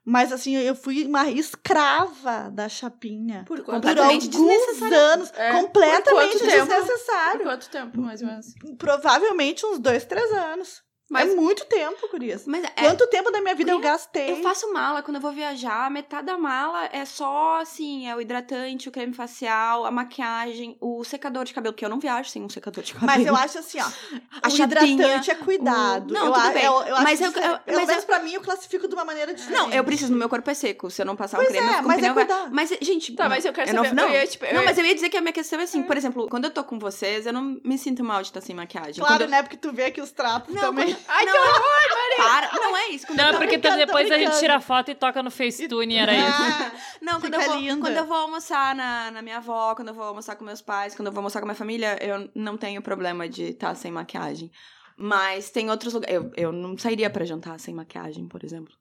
B: Mas assim, eu fui uma escrava da chapinha.
A: Por
B: Por
A: completamente
B: alguns anos,
D: É, por
B: completamente
D: quanto? Por
B: desnecessário.
D: quanto tempo, mais ou menos?
B: Provavelmente uns dois, três anos.
A: Mas-
B: é muito tempo, Gurias.
A: Mas é,
B: Quanto tempo da minha vida eu
A: Guria,
B: gastei?
A: eu faço mala quando eu vou viajar. Metade da mala é só, assim, é o hidratante, o creme facial, a maquiagem, o secador de cabelo, que eu não viajo sem um secador de cabelo.
B: Mas eu acho assim, ó.
A: A
B: o hidratante é cuidado.
A: o- Não,
B: eu,
A: tudo bem.
B: Eu, eu acho
A: Mas eu-
B: diferente.
A: eu-
B: Pelo
A: mas
B: menos
A: eu-
B: pra mim, eu classifico de uma maneira diferente.
A: Não, eu preciso, meu corpo é seco. Se eu não passar
B: Pois
A: um creme,
B: é,
A: eu fico
B: mas
A: com
B: é
A: pneu.
B: cuidar.
A: Mas, gente.
D: Tá, mas eu quero
A: não,
D: saber.
A: Não,
D: eu ia, tipo, eu
A: não,
D: ia-
A: mas eu ia dizer que a minha questão é assim, por exemplo, quando eu tô com vocês, eu não me sinto mal de estar sem maquiagem.
B: Claro,
A: eu-
B: né? Porque tu vê aqui os trapos
A: Não,
B: também.
D: Ai,
A: não,
D: que
A: Para, não é isso. Quando
C: Não,
A: eu
C: é
A: tô-
C: porque
B: brincando,
C: depois a gente tira foto e toca no Facetune, era isso.
B: Ah,
A: Não, quando eu, vou, quando eu vou almoçar na, na minha avó, quando eu vou almoçar com meus pais, quando eu vou almoçar com minha família, eu não tenho problema de estar sem maquiagem. Mas tem outros lugares. Eu, eu não sairia pra jantar sem maquiagem, por exemplo.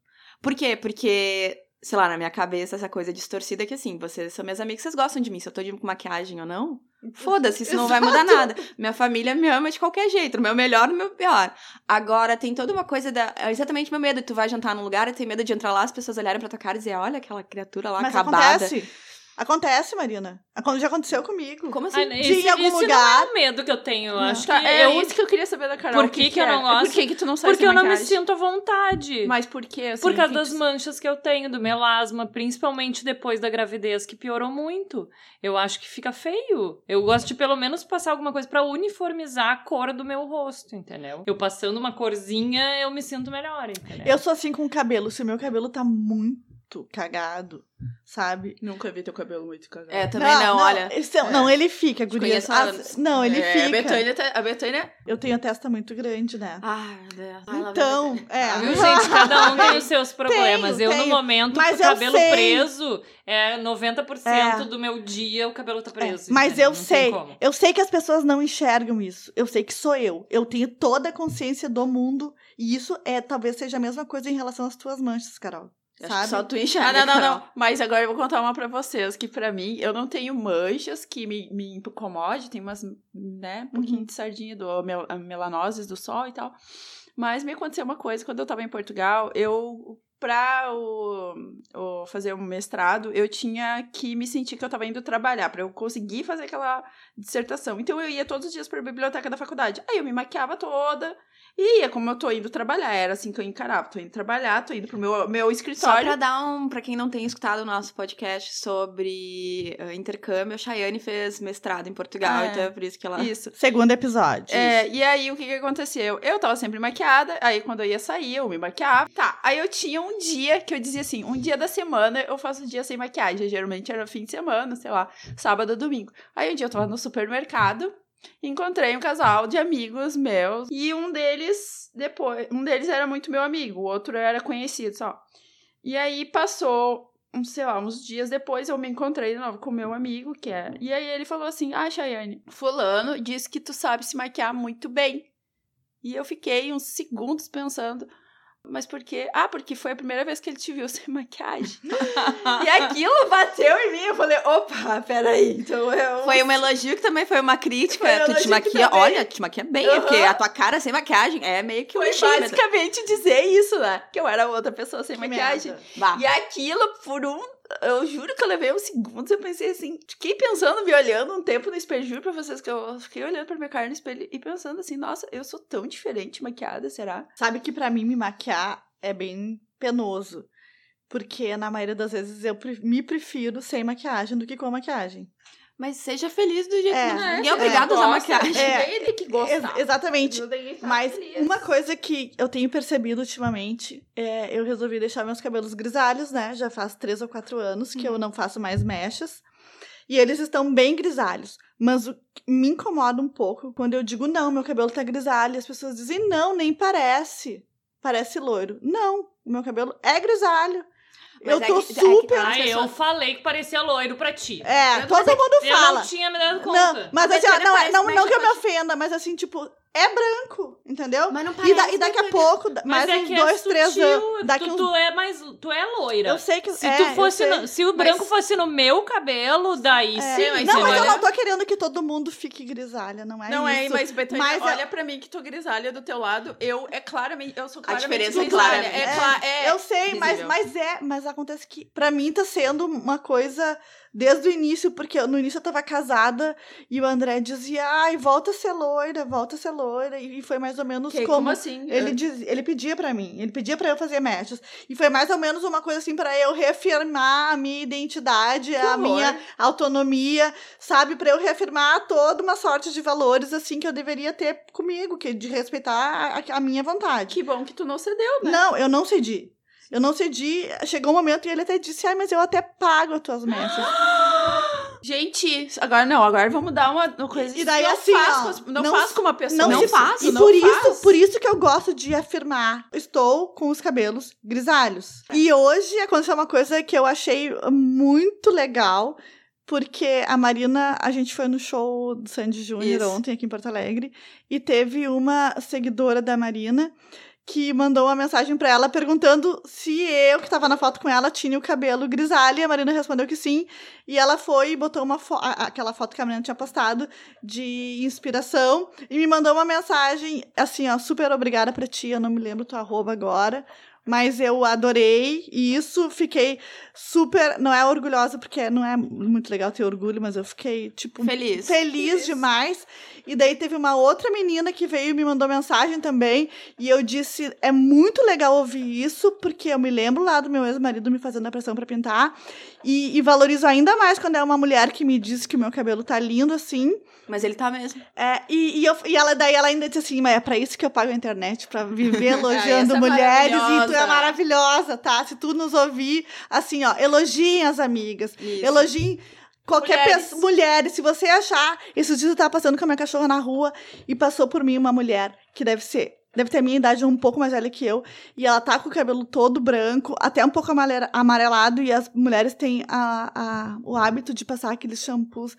A: Por quê? Porque, sei lá, na minha cabeça, essa coisa distorcida que assim, vocês são meus amigos, vocês gostam de mim. Se eu tô de com maquiagem ou não, foda-se, isso não vai mudar nada. Minha família me ama de qualquer jeito, no meu melhor no meu pior. Agora, tem toda uma coisa da. É exatamente meu medo. Tu vai jantar num lugar e tem medo de entrar lá, as pessoas olharem pra tua cara e dizer, olha aquela criatura lá
B: Mas
A: acabada.
B: acontece. Acontece, Marina. Acon- Já aconteceu comigo.
A: Como assim?
C: Ah,
B: De
C: Esse,
B: em algum
C: esse
B: lugar.
C: não é um medo que eu tenho. Eu acho
D: Tá,
C: que
D: é
C: eu,
D: isso que eu queria saber da Carol.
C: Por
D: o
C: que que eu
D: é?
C: não gosto?
D: Por que, que tu não sai
C: Porque eu não me sinto à vontade.
D: Mas por quê? Assim,
C: Por causa
D: que
C: das
D: tu-
C: manchas que eu tenho, do melasma, principalmente depois da gravidez, que piorou muito. Eu acho que fica feio. Eu gosto de pelo menos passar alguma coisa pra uniformizar a cor do meu rosto, entendeu? Eu passando uma corzinha, eu me sinto melhor, entendeu?
B: Eu sou assim com o cabelo. Se o meu cabelo tá muito cagado, sabe?
D: Nunca vi teu cabelo muito cagado.
A: É, também não, olha.
B: esse é- Não, ele fica, gurias.
A: conheço há
B: As-. Não, ele
D: É,
B: fica.
D: A Betânia, tá- a Betânia
B: Eu tenho a testa muito grande, né?
A: Ai, meu Deus. Ai,
B: Então, é.
C: Viu, gente? Cada um tem os seus problemas. eu, no
B: tenho.
C: momento,
B: Mas
C: com o
B: eu
C: cabelo
B: sei.
C: preso, é 90%
B: É.
C: do meu dia o cabelo tá
B: É,
C: preso.
B: mas
C: entendeu?
B: eu
C: Não
B: sei,
C: como.
B: eu sei que as pessoas não enxergam isso. Eu sei que sou eu. Eu tenho toda a consciência do mundo. E isso é talvez seja a mesma coisa em relação às tuas manchas, Carol. Sabe?
A: Só tu enxerga.
D: Ah, não, não, não. Mas agora eu vou contar uma pra vocês, que pra mim, eu não tenho manchas que me, me incomode, tem umas, né, um pouquinho
B: Uhum.
D: de sardinha do mel, a melanoses do sol e tal. Mas me aconteceu uma coisa, quando eu tava em Portugal, eu, pra o, o fazer um mestrado, eu tinha que me sentir que eu tava indo trabalhar, pra eu conseguir fazer aquela dissertação. Então eu ia todos os dias pra biblioteca da faculdade. Aí eu me maquiava toda, e ia como eu tô indo trabalhar, era assim que eu encarava. Tô indo trabalhar, tô indo pro meu, meu
A: Só
D: escritório.
A: pra dar um. Pra quem não tem escutado o nosso podcast sobre eh, intercâmbio, a Chayane fez mestrado em Portugal,
D: é.
A: então é por isso que ela.
D: Isso.
B: Segundo episódio.
D: É, e aí, o que que aconteceu? Eu tava sempre maquiada, aí quando eu ia sair, eu me maquiava. Tá, aí eu tinha um dia que eu dizia assim, um dia da semana eu faço um dia sem maquiagem. Geralmente era fim de semana, sei lá, sábado ou domingo. Aí um dia eu tava no supermercado, encontrei um casal de amigos meus, e um deles, depois, um deles era muito meu amigo, o outro era conhecido só. E aí passou um, sei lá, uns dias depois eu me encontrei de novo com meu amigo, que é. E aí ele falou assim: Ah, Chayane, Fulano disse que tu sabe se maquiar muito bem. E eu fiquei uns segundos pensando. Mas por quê? Ah, porque foi a primeira vez que ele te viu sem maquiagem. e aquilo bateu em mim. Eu falei, opa, peraí. Então eu.
A: Foi um elogio que também foi uma crítica.
D: Foi um
A: tu te maquia, olha, tu te maquia bem,
D: Aham.
A: porque a tua cara sem maquiagem é meio que um
D: Foi
A: lixímetro.
D: basicamente dizer isso, né? Que eu era outra pessoa sem
B: Que
D: maquiagem. E aquilo, por um eu juro que eu levei uns segundos, eu pensei assim, fiquei pensando, me olhando um tempo no espelho, juro pra vocês que eu fiquei olhando pra minha cara no espelho e pensando assim, nossa, eu sou tão diferente maquiada, será?
B: Sabe que pra mim me maquiar é bem penoso. Porque na maioria das vezes eu me prefiro sem maquiagem do que com maquiagem.
A: Mas seja feliz do jeito
B: É,
A: que Ninguém é
B: é,
A: obrigado a usar maquiagem.
B: É.
D: Ele que gosta.
B: Ex- exatamente.
D: Ninguém
B: Mas
D: feliz.
B: uma coisa que eu tenho percebido ultimamente é eu resolvi deixar meus cabelos grisalhos, né? Já faz três ou quatro anos que eu não faço mais mechas. E eles estão bem grisalhos. Mas o que me incomoda um pouco quando eu digo, não, meu cabelo tá grisalho. E as pessoas dizem, não, nem parece. Parece loiro. Não, o meu cabelo é grisalho.
A: Mas
B: eu
A: é
B: tô
A: que- é que
B: super.
A: tá-
C: Ah,
A: As
C: eu
A: pessoas-
C: falei que parecia loiro pra ti.
B: É,
A: Eu-
B: todo
A: mas é
B: mundo
C: Eu
B: fala.
C: não tinha me dado conta.
B: Não, mas
A: A
B: assim, não, é, não,
A: mais
B: não que eu me ofenda, mas assim, tipo, é branco, entendeu?
A: Mas não
B: E,
A: parece.
B: da- e daqui a pouco,
C: Mas
B: mais
C: é
B: uns
C: que
B: dois,
C: é
B: três anos. Daqui
C: tu,
B: uns...
C: tu é mais. Tu é loira.
B: Eu sei que
C: Se
B: é,
C: tu
B: eu
C: fosse
B: sei.
C: no- se o
A: Mas-
C: branco fosse no meu cabelo, daí
B: É.
C: sim,
A: mas
B: não, mas
A: olha-
B: eu não tô querendo que todo mundo fique grisalha, não é
D: Não é,
B: isso.
D: mas Betânia,
B: Mas
D: olha pra mim que tô grisalha do teu lado. Eu, é claramente, eu sou claramente
A: diferença é clara,
D: É,
A: né?
D: cla- é,
B: eu sei, mas,
D: visível.
B: mas é, mas acontece que pra mim tá sendo uma coisa desde o início, porque no início eu tava casada e o André dizia, ai, volta a ser loira, volta a ser loira, e foi mais ou menos
D: Que-
B: como,
D: como assim?
B: Ele, diz, ele pedia pra mim, ele pedia pra eu fazer mechas. E foi mais ou menos uma coisa assim pra eu reafirmar a minha identidade, a
D: horror.
B: minha autonomia, sabe? Pra eu reafirmar toda uma sorte de valores assim que eu deveria ter comigo, que de respeitar a, a minha vontade.
D: Que bom que tu não cedeu, né?
B: Não, eu não cedi. Eu não cedi. Chegou um momento e ele até disse: Ai, mas eu até pago as tuas mechas.
D: Gente, agora não, agora vamos dar uma, uma coisa.
B: E daí,
D: não
B: assim,
D: faz
B: ó,
D: não,
B: não
D: faz com uma pessoa.
B: não
A: Não
B: se-
A: faço.
B: E
D: não
B: por isso,
D: faz.
B: por isso que eu gosto de afirmar: estou com os cabelos grisalhos. E hoje aconteceu uma coisa que eu achei muito legal. Porque a Marina, a gente foi no show do Sandy Júnior
D: Isso.
B: ontem aqui em Porto Alegre e teve uma seguidora da Marina que mandou uma mensagem pra ela perguntando se eu, que tava na foto com ela, tinha o cabelo grisalho. A Marina respondeu que sim. E ela foi e botou uma fo aquela foto que a Marina tinha postado de inspiração e me mandou uma mensagem assim, ó, super obrigada pra ti. Eu não me lembro tua arroba agora. Mas eu adorei isso, fiquei super. Não é orgulhosa, porque não é muito legal ter orgulho, mas eu fiquei, tipo,
A: Feliz.
B: feliz
D: Feliz.
B: demais. E daí teve uma outra menina que veio e me mandou mensagem também. E eu disse: é muito legal ouvir isso, porque eu me lembro lá do meu ex-marido me fazendo a pressão pra pintar. E, e valorizo ainda mais quando é uma mulher que me diz que o meu cabelo tá lindo assim.
A: Mas ele tá mesmo.
B: É, e, e, eu, e ela, daí ela ainda disse assim: mas é pra isso que eu pago a internet, pra viver elogiando
D: essa é
B: mulheres. E tu é
D: maravilhosa.
B: tá? Se tu nos ouvir, assim, ó, elogiem as amigas.
A: Isso.
B: Elogiem qualquer
D: Mulheres.
B: pessoa. Mulheres, se você achar. Esses dias eu tava passando com a minha cachorra na rua e passou por mim uma mulher que deve ser. Deve ter a minha idade um pouco mais velha que eu. E ela tá com o cabelo todo branco, até um pouco amarelado. E as mulheres têm a, a, o hábito de passar aqueles shampoos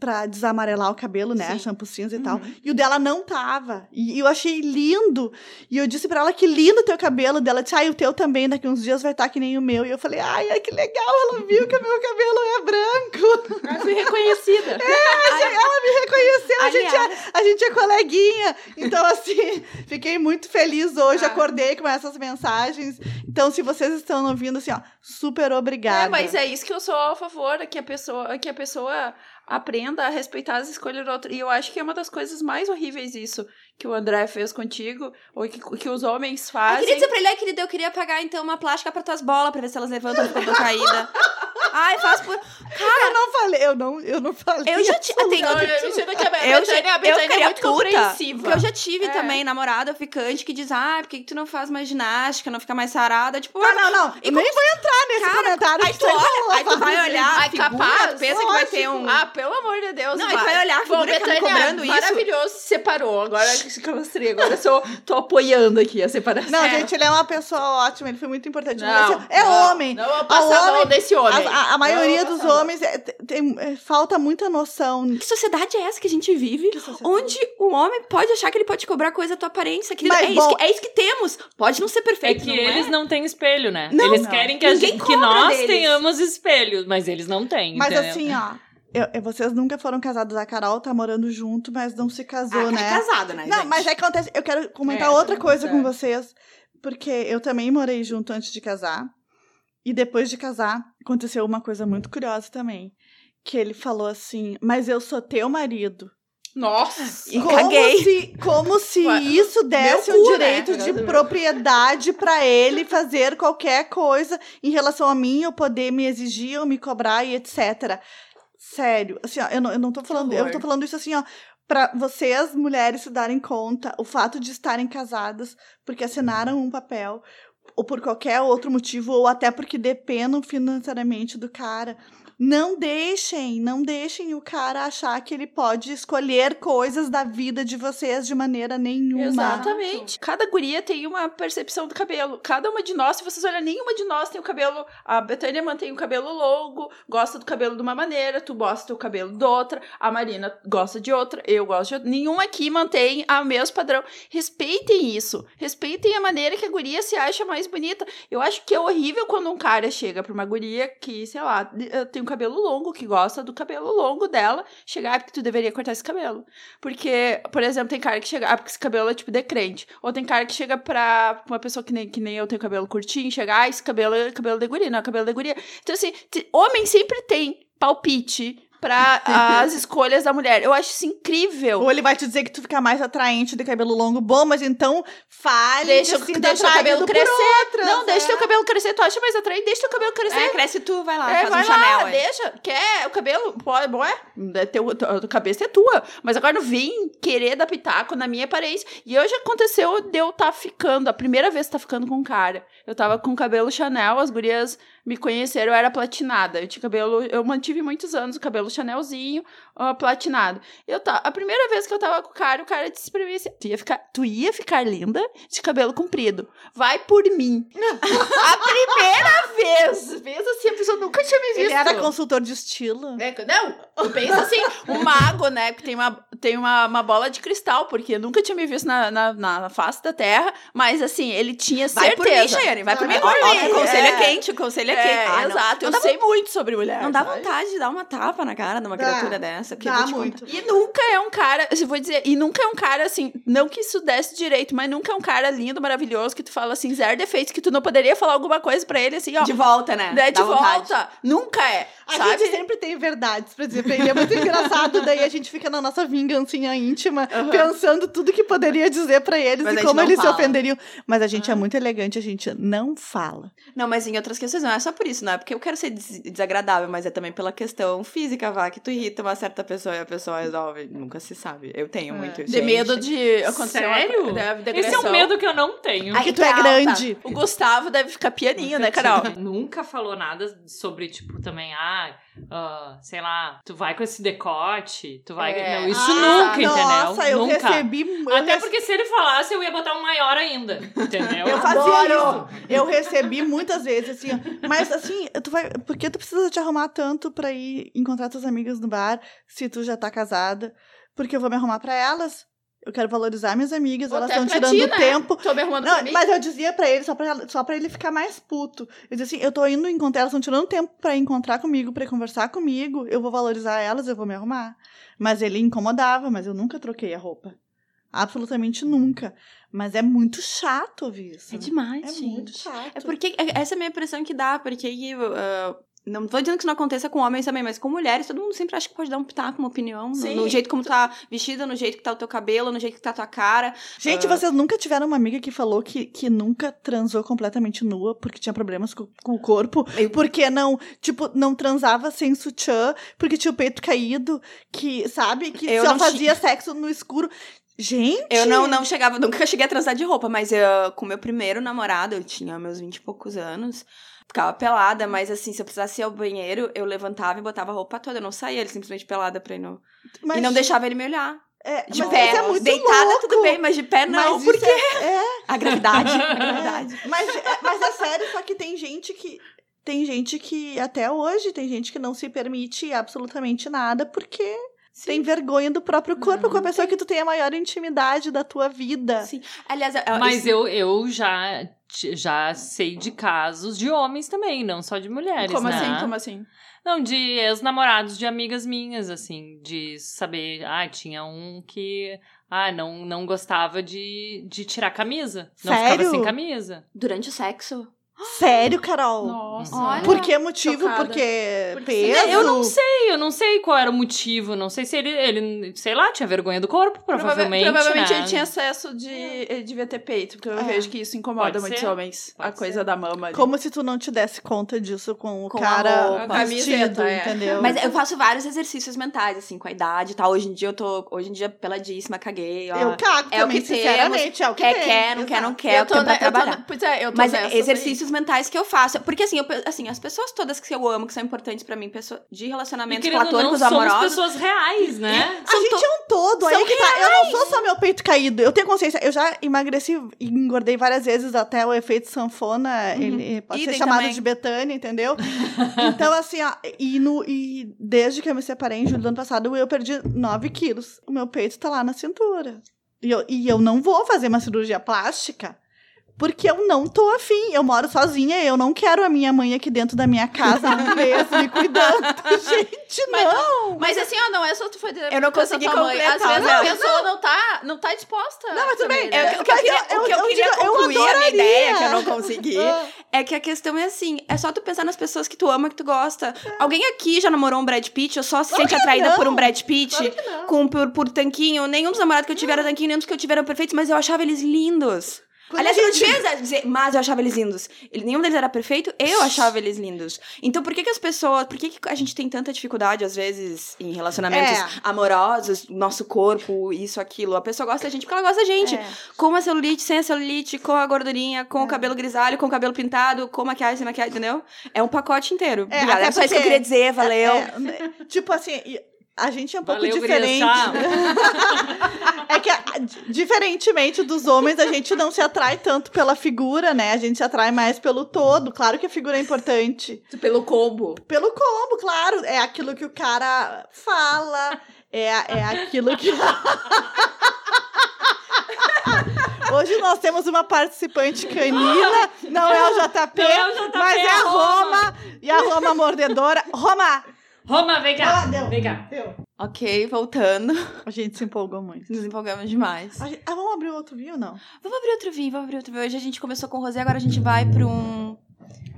B: pra desamarelar o cabelo, né?
A: Sim.
B: Shampoo cinza e tal. E o dela não tava. E eu achei lindo. E eu disse pra ela que lindo o teu cabelo. Dela disse, ai, o teu também, daqui uns dias vai estar que nem o meu. E eu falei, ai, ai, que legal, ela viu que o meu cabelo é branco.
D: Ah, fui reconhecida.
B: ela me reconheceu, a gente, é, a gente é coleguinha. Então, assim, fiquei muito feliz hoje.
D: Ah.
B: Acordei com essas mensagens. Então, se vocês estão ouvindo, assim, ó, super obrigada.
D: É, mas é isso que eu sou a favor, que a pessoa, que a pessoa aprenda a respeitar as escolhas do outro. E eu acho que é uma das coisas mais horríveis isso que o André fez contigo, ou que, que os homens
A: Eu
D: fazem.
A: queria dizer pra ele, ai, querido, eu queria pagar então uma plástica pra tuas bolas, pra ver se elas levantam quando eu tô caída. Ai, faz por.
B: eu não falei, eu não, eu não falei.
A: Eu já tive. Tem
D: Não, eu,
A: Eu, eu
D: muito
A: puta.
D: compreensiva.
A: Porque eu já tive
D: É.
A: também namorada ficante que diz, ah, por que, que tu não faz mais ginástica, não fica mais sarada? Tipo,
B: Ah, não, não.
A: E
B: Eu nem vou entrar nesse
A: Cara,
B: comentário.
A: aí tu
B: tu
A: olha, aí tu vai olhar a
D: Ai,
A: figura,
D: capaz,
A: pensa que vai ter um...
D: Ah, pelo amor de Deus.
A: Não, aí tu vai olhar a
D: Bom,
A: figura que tá me cobrando isso.
D: maravilhoso, se separou. Agora que eu mostrei, agora eu sou, tô apoiando aqui a separação.
B: Não,
A: É.
B: gente, ele é uma pessoa ótima, ele foi muito importante.
D: Não,
B: é
D: não,
B: homem.
D: Não vou
B: A
D: passar a mão
B: homem-
D: desse homem.
B: A, a- a maioria dos homens é, tem, é, falta muita noção.
A: Que sociedade é essa que a gente vive? Onde o homem pode achar que ele pode cobrar coisa da tua aparência. Que
B: Mas,
A: é, isso
B: bom-
A: que, é isso que temos. Pode não ser
C: É
A: perfeito,
C: que
A: não
C: eles
A: é?
C: não têm espelho, né?
A: Não,
C: eles
B: não.
C: querem que, a gente, que nós
A: deles.
C: tenhamos espelhos, mas eles não têm,
B: Mas
C: entendeu?
B: assim, ó. Eu- eu- vocês nunca foram casados. A Carol tá morando junto, mas não se casou,
A: Ah,
B: né?
A: é casada, né,
B: Não,
A: gente?
B: mas é que acontece. Eu quero comentar
D: É,
B: outra
D: também
B: coisa com vocês. Porque eu também morei junto antes de casar. E depois de casar, aconteceu uma coisa muito curiosa também. Que ele falou assim: Mas eu sou teu marido.
D: Nossa!
A: E
B: como
A: caguei.
B: se, como se
D: Ué,
B: isso desse
D: meu
B: um
D: né?
B: direito de
D: Exatamente.
B: propriedade pra ele fazer qualquer coisa em relação a mim, eu poder me exigir ou me cobrar e etc. Sério, assim, ó, eu não, eu não tô falando, eu tô falando isso assim, ó, pra vocês, mulheres, se darem conta, o fato de estarem casadas porque assinaram um papel, ou por qualquer outro motivo, ou até porque dependam financeiramente do cara. Não deixem, não deixem o cara achar que ele pode escolher coisas da vida de vocês de maneira nenhuma.
D: Exatamente. Cada guria tem uma percepção do cabelo. Cada uma de nós, se vocês olharem, nenhuma de nós tem o cabelo. A Betânia mantém o cabelo longo, gosta do cabelo de uma maneira, tu gosta do cabelo de outra, a Marina gosta de outra, eu gosto de outra. Nenhum aqui mantém o mesmo padrão. Respeitem isso. Respeitem a maneira que a guria se acha mais bonita. Eu acho que é horrível quando um cara chega pra uma guria que, sei lá, tem cabelo longo, que gosta do cabelo longo dela, chegar, ah, porque tu deveria cortar esse cabelo. Porque, por exemplo, tem cara que chega, ah, porque esse cabelo é tipo decrente. Ou tem cara que chega pra uma pessoa que nem, que nem eu tenho cabelo curtinho, chegar, ah, esse cabelo é cabelo de guria, não é cabelo de guria. Então, assim, homem sempre tem palpite pra as escolhas da mulher. Eu acho isso incrível.
B: Ou ele vai te dizer que tu fica mais atraente de cabelo longo. Bom, mas então fale
D: Deixa,
B: de se
D: deixa o cabelo crescer.
B: outras,
D: não, deixa
B: né?
D: teu cabelo crescer. Tu acha mais atraente? Deixa teu cabelo crescer.
A: É, cresce tu, vai lá,
D: É,
A: faz
D: vai
A: um Chanel
D: lá,
A: aí.
D: deixa. Quer o cabelo? Pode, bom, é. é teu, a cabeça é tua. Mas agora não vem querer dar pitaco na minha aparência. E hoje aconteceu de eu estar ficando, a primeira vez que tá ficando com um cara. Eu tava com cabelo Chanel, as gurias me conheceram, eu era platinada. Eu tinha cabelo, eu mantive muitos anos o cabelo Chanelzinho, ah, platinado. Eu tá, a primeira vez que eu tava com o cara, o cara disse pra mim assim: tu ia ficar, tu ia ficar linda de cabelo comprido. Vai por mim. a primeira vez, vez assim, a pessoa nunca tinha me visto.
B: Ele era consultor de estilo.
D: É, não, tu pensa assim, um mago, né, que tem uma, tem uma, uma bola de cristal, porque eu nunca tinha me visto na, na, na face da Terra, mas assim, ele tinha
A: Vai por mim,
D: certeza.
A: Vai por
B: Vai
A: mim.
B: por
A: Ó, ó,
D: mim,
A: o conselho é.
D: é.
A: quente, o conselho é, quente.
D: É,
A: Ah, não.
D: exato, eu
A: Não
D: sei muito sobre mulher.
A: não dá
D: sabe?
A: vontade de dar uma tapa na cara de uma criatura dessa. Porque eu
B: Dá muito.
A: contar.
D: E nunca é um cara, eu vou dizer, e nunca é um cara assim, não que isso desse direito, mas nunca é um cara lindo, maravilhoso, que tu fala assim, zero defeitos, que tu não poderia falar alguma coisa pra ele assim, ó.
A: De volta, né?
D: né, de
A: vontade.
D: volta. Nunca é.
B: A
D: sabe?
B: gente sempre tem verdades pra dizer pra ele. É muito engraçado. Daí a gente fica na nossa vingancinha íntima,
D: Aham.
B: pensando tudo que poderia dizer pra eles
A: Mas
B: e como eles se
A: fala.
B: ofenderiam. Mas a gente é muito elegante, a gente não fala.
A: Não, mas em outras questões não é só por isso, não é porque eu quero ser des- desagradável, mas é também pela questão física, vá, que tu irrita uma certa pessoa e a pessoa resolve. Nunca se sabe. Eu tenho muito isso.
D: De medo de acontecer
C: Sério?
D: uma
C: Esse é um medo que eu não tenho.
D: Aí
B: Que tu é
D: tá,
B: grande.
D: tá. O Gustavo deve ficar pianinho, né, Carol?
C: Nunca falou nada sobre, tipo, também, ah, ah, sei lá, tu vai com esse decote, tu vai.
D: É.
C: Não, isso
D: Ah,
C: nunca,
B: Nossa,
C: entendeu?
B: eu
C: nunca.
B: recebi. Eu
C: Até
B: rece-
C: porque se ele falasse, eu ia botar um maior ainda. Entendeu?
B: Eu fazia
D: Adoro.
B: isso. Eu recebi muitas vezes, assim. Mas, assim, tu vai. Por que tu precisa te arrumar tanto pra ir encontrar tuas amigas no bar se tu já tá casada? Porque eu vou me arrumar pra elas. Eu quero valorizar minhas amigas,
D: Ou
B: elas estão tirando
D: ti, né?
B: tempo.
D: Tô me arrumando
B: Não,
D: pra mim.
B: mas eu dizia pra ele, só pra, só pra ele ficar mais puto. Eu dizia assim, eu tô indo encontrar, elas estão tirando tempo pra encontrar comigo, pra conversar comigo, eu vou valorizar elas, eu vou me arrumar. Mas ele incomodava, mas eu nunca troquei a roupa. Absolutamente nunca. Mas é muito chato ouvir isso.
A: É demais,
B: É
A: gente.
B: muito chato.
A: É porque é- essa é a minha impressão que dá, porque ah, não tô dizendo que isso não aconteça com homens também, mas com mulheres, todo mundo sempre acha que pode dar um pitaco, uma opinião, no, no jeito como tu tá vestida, no jeito que tá o teu cabelo, no jeito que tá a tua cara.
B: Gente,
A: Ah.
B: vocês nunca tiveram uma amiga que falou que, que nunca transou completamente nua porque tinha problemas com, com o corpo?
A: Eu-
B: Porque não, tipo, não transava sem sutiã, porque tinha o peito caído, que, sabe? Que
A: Eu
B: só fazia sexo no escuro. Gente!
A: Eu não, não chegava, nunca cheguei a transar de roupa, mas eu, com meu primeiro namorado, eu tinha meus vinte e poucos anos, ficava pelada, mas assim, se eu precisasse ir ao banheiro, eu levantava e botava a roupa toda, eu não saía, ele simplesmente pelada pra ir no...
B: Mas,
A: e não deixava ele me olhar.
B: é,
A: De
B: mas
A: pé,
B: isso é muito
A: deitada
B: louco.
A: tudo bem, mas de pé não,
B: Mas
A: porque
B: é- é,
A: a gravidade, a gravidade.
B: mas, é, mas é sério, só que tem gente que. Tem gente que, até hoje, tem gente que não se permite absolutamente nada porque tem vergonha do próprio corpo com a pessoa que tu tem a maior intimidade da tua vida.
A: Sim. Aliás, eu-
C: Mas
A: isso-
C: eu, eu já, já sei de casos de homens também, não só de mulheres,
D: Como
C: né?
D: assim? Como assim?
C: Não, de ex-namorados de amigas minhas, assim, de saber, ah, tinha um que, ah, não, não gostava de, de tirar camisa. Não
B: Sério?
C: ficava sem camisa.
A: durante o sexo.
B: Sério, Carol?
D: Nossa.
A: Olha.
B: Por que motivo?
D: Chocada.
B: Porque,
D: Porque
B: peso?
C: Eu não sei, eu não sei qual era o motivo. Não sei se ele, ele sei lá, tinha vergonha do corpo, provavelmente.
D: Provavelmente
C: né?
D: ele tinha excesso de. Ele devia ter peito, porque eu
B: É.
D: vejo que isso incomoda
C: Pode
D: muitos
C: ser.
D: homens. a
C: Pode
D: coisa
C: ser.
D: da mama. ali.
B: Como se tu não te desse conta disso com o
A: Com a
B: cara.
D: A
B: vestido,
D: é.
B: entendeu?
A: Mas eu faço vários exercícios mentais, assim, com a idade e tal. Hoje em dia eu tô. Hoje em dia, peladíssima, caguei. Ó.
B: eu cago
A: É o
B: também,
A: que temos,
B: sinceramente. É o que
A: quer,
B: tem.
A: quer, não quer, não
B: Exato.
A: quer, é o
D: eu
A: que
D: tô,
A: tem pra
D: na, eu tô
A: trabalhar.
D: na, Pois é, eu tô
A: Mas
D: nessas
A: exercícios mentais que eu faço. Porque assim, eu, assim, as pessoas todas que eu amo, que são importantes pra mim, pessoas de
C: E
A: relacionamentos
C: não,
A: platônicos,
C: somos
A: amorosos.
C: pessoas reais, né?
B: A gente é um todo, aí
A: são
B: que tá. Eu não sou só meu peito caído. Eu tenho consciência. Eu já emagreci e engordei várias vezes até o efeito sanfona. Ele pode ser
A: Idem
B: chamado
A: também.
B: de Betânia, entendeu? então, assim, ó, e, no, e desde que eu me separei em julho do ano passado, eu perdi 9 quilos. O meu peito tá lá na cintura. E eu, e eu não vou fazer uma cirurgia plástica. Porque eu não tô afim. Eu moro sozinha, eu não quero a minha mãe aqui dentro da minha casa um mês me cuidando. Gente, não!
D: Mas assim, ó, não é só tu fazer.
A: Eu não consegui
D: tua mãe. Às
A: completar,
D: vezes a
A: não.
D: pessoa não tá, não tá disposta.
B: Não, mas tudo bem.
D: também,
A: É,
D: né?
A: o que- eu
B: Mas
A: queria,
B: eu-
A: o que eu
B: eu
A: queria
B: digo,
A: concluir, a minha ideia, que eu não consegui,
B: Ah.
A: é que a questão é assim, é só tu pensar nas pessoas que tu ama, que tu gosta. Alguém aqui já namorou um Brad Pitt ou só se
B: Claro
A: sente atraída
B: não.
A: por um Brad Pitt?
B: Claro não.
A: Com, por, por tanquinho. Nenhum dos namorados que eu tive era tanquinho, nenhum dos que eu tive eram perfeitos, mas eu achava eles lindos.
B: Quando
A: Aliás,
B: a
A: eu não
B: gente-
A: devia dizer, mas eu achava eles lindos. Ele- Nenhum deles era perfeito, eu achava eles lindos. Então, por que, que as pessoas. Por que, que a gente tem tanta dificuldade, às vezes, em relacionamentos
B: É.
A: amorosos, nosso corpo, isso, aquilo? A pessoa gosta da gente porque ela gosta da gente.
B: É.
A: Com a celulite, sem a celulite, com a gordurinha, com o cabelo grisalho, com o cabelo pintado, com maquiagem, sem maquiagem, entendeu? É um pacote inteiro.
B: É,
A: Obrigada. Era só isso que eu queria dizer, valeu.
B: É, né, tipo assim, a gente é um pouco
C: Valeu,
B: diferente.
C: gurias,
B: é que, diferentemente dos homens, a gente não se atrai tanto pela figura, né? A gente se atrai mais pelo todo. Claro que a figura é importante.
A: Pelo combo.
B: Pelo combo, claro. É aquilo que o cara fala. É, é aquilo que. Hoje nós temos uma participante canina, não é o JP,
C: Não é o JP,
B: mas é
C: é
B: a
C: a Roma.
B: Roma e a Roma mordedora. Roma!
C: Roma, vem cá.
B: Ah, deu.
C: Vem cá.
B: Deu.
A: Ok, voltando.
B: A gente se empolgou muito.
A: Nos empolgamos demais.
B: A gente- Ah, vamos abrir outro vinho ou não?
A: Vamos abrir outro vinho, vamos abrir outro vinho. Hoje a gente começou com o rosé, agora a gente vai pra um,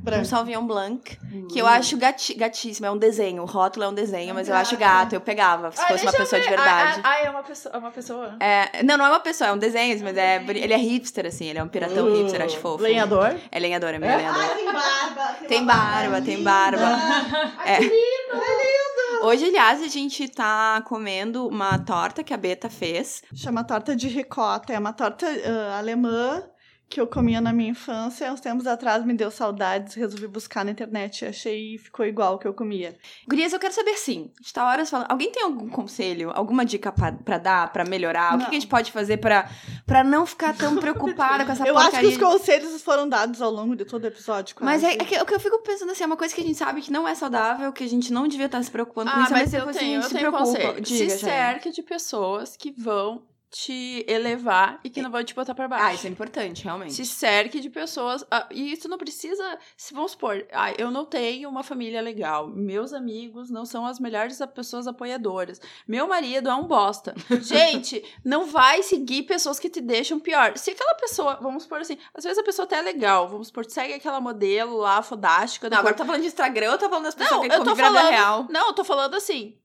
A: um
B: Branco.
A: Sauvignon Blanc, que eu acho gati, gatíssimo. É um desenho, o rótulo é um desenho, mas eu acho
B: Gato.
A: Eu pegava, se
D: Ah,
A: fosse uma pessoa de
D: ver.
A: verdade.
D: Ah, ah, ah, é uma pessoa. É uma pessoa.
A: É, não, não é uma pessoa, é um desenho, mas é, ele é hipster, assim, ele é um piratão
B: Uh,
A: hipster, acho fofo.
B: Lenhador?
A: É lenhador, é meio lenhador.
B: Ai, tem barba.
A: Tem barba, tem barba.
B: Ai,
A: É.
B: que lindo. É lindo.
A: Hoje, aliás, a gente tá comendo uma torta que a Beta fez.
B: Chama torta de ricota. É uma torta ah, alemã que eu comia na minha infância. Uns tempos atrás me deu saudades. Resolvi buscar na internet e achei e ficou igual ao que eu comia.
A: Gurias, eu quero saber sim. A gente tá horas falando. Alguém tem algum conselho, alguma dica pra, pra dar, pra melhorar? O que,
B: Não.
A: que a gente pode fazer pra, pra não ficar tão preocupada com essa
B: eu acho que os conselhos foram dados ao longo de todo o episódio.
A: Mas é, é que o que eu fico pensando assim, é uma coisa que a gente sabe que não é saudável, que a gente não devia estar se preocupando com
D: Ah,
A: isso,
D: mas
A: mas
D: eu tenho,
A: gente
D: eu
A: se
D: tenho
A: preocupa.
D: conselho.
A: Diga,
D: Se cerque de pessoas que vão te elevar e que não vão te botar pra baixo.
A: Ah, isso é importante, realmente.
D: Se cerque de pessoas. ah, e isso não precisa. Se vamos supor, ah, eu não tenho uma família legal. Meus amigos não são as melhores pessoas apoiadoras. Meu marido é um bosta. Gente, não vai seguir pessoas que te deixam pior. Se aquela pessoa, vamos supor assim, às vezes a pessoa até é legal. Vamos supor, segue aquela modelo lá, fodástica.
A: Não, agora tá falando de Instagram, eu tô falando das pessoas
D: Não,
A: que
D: eu tô falando.
A: real.
D: Não, eu tô falando assim.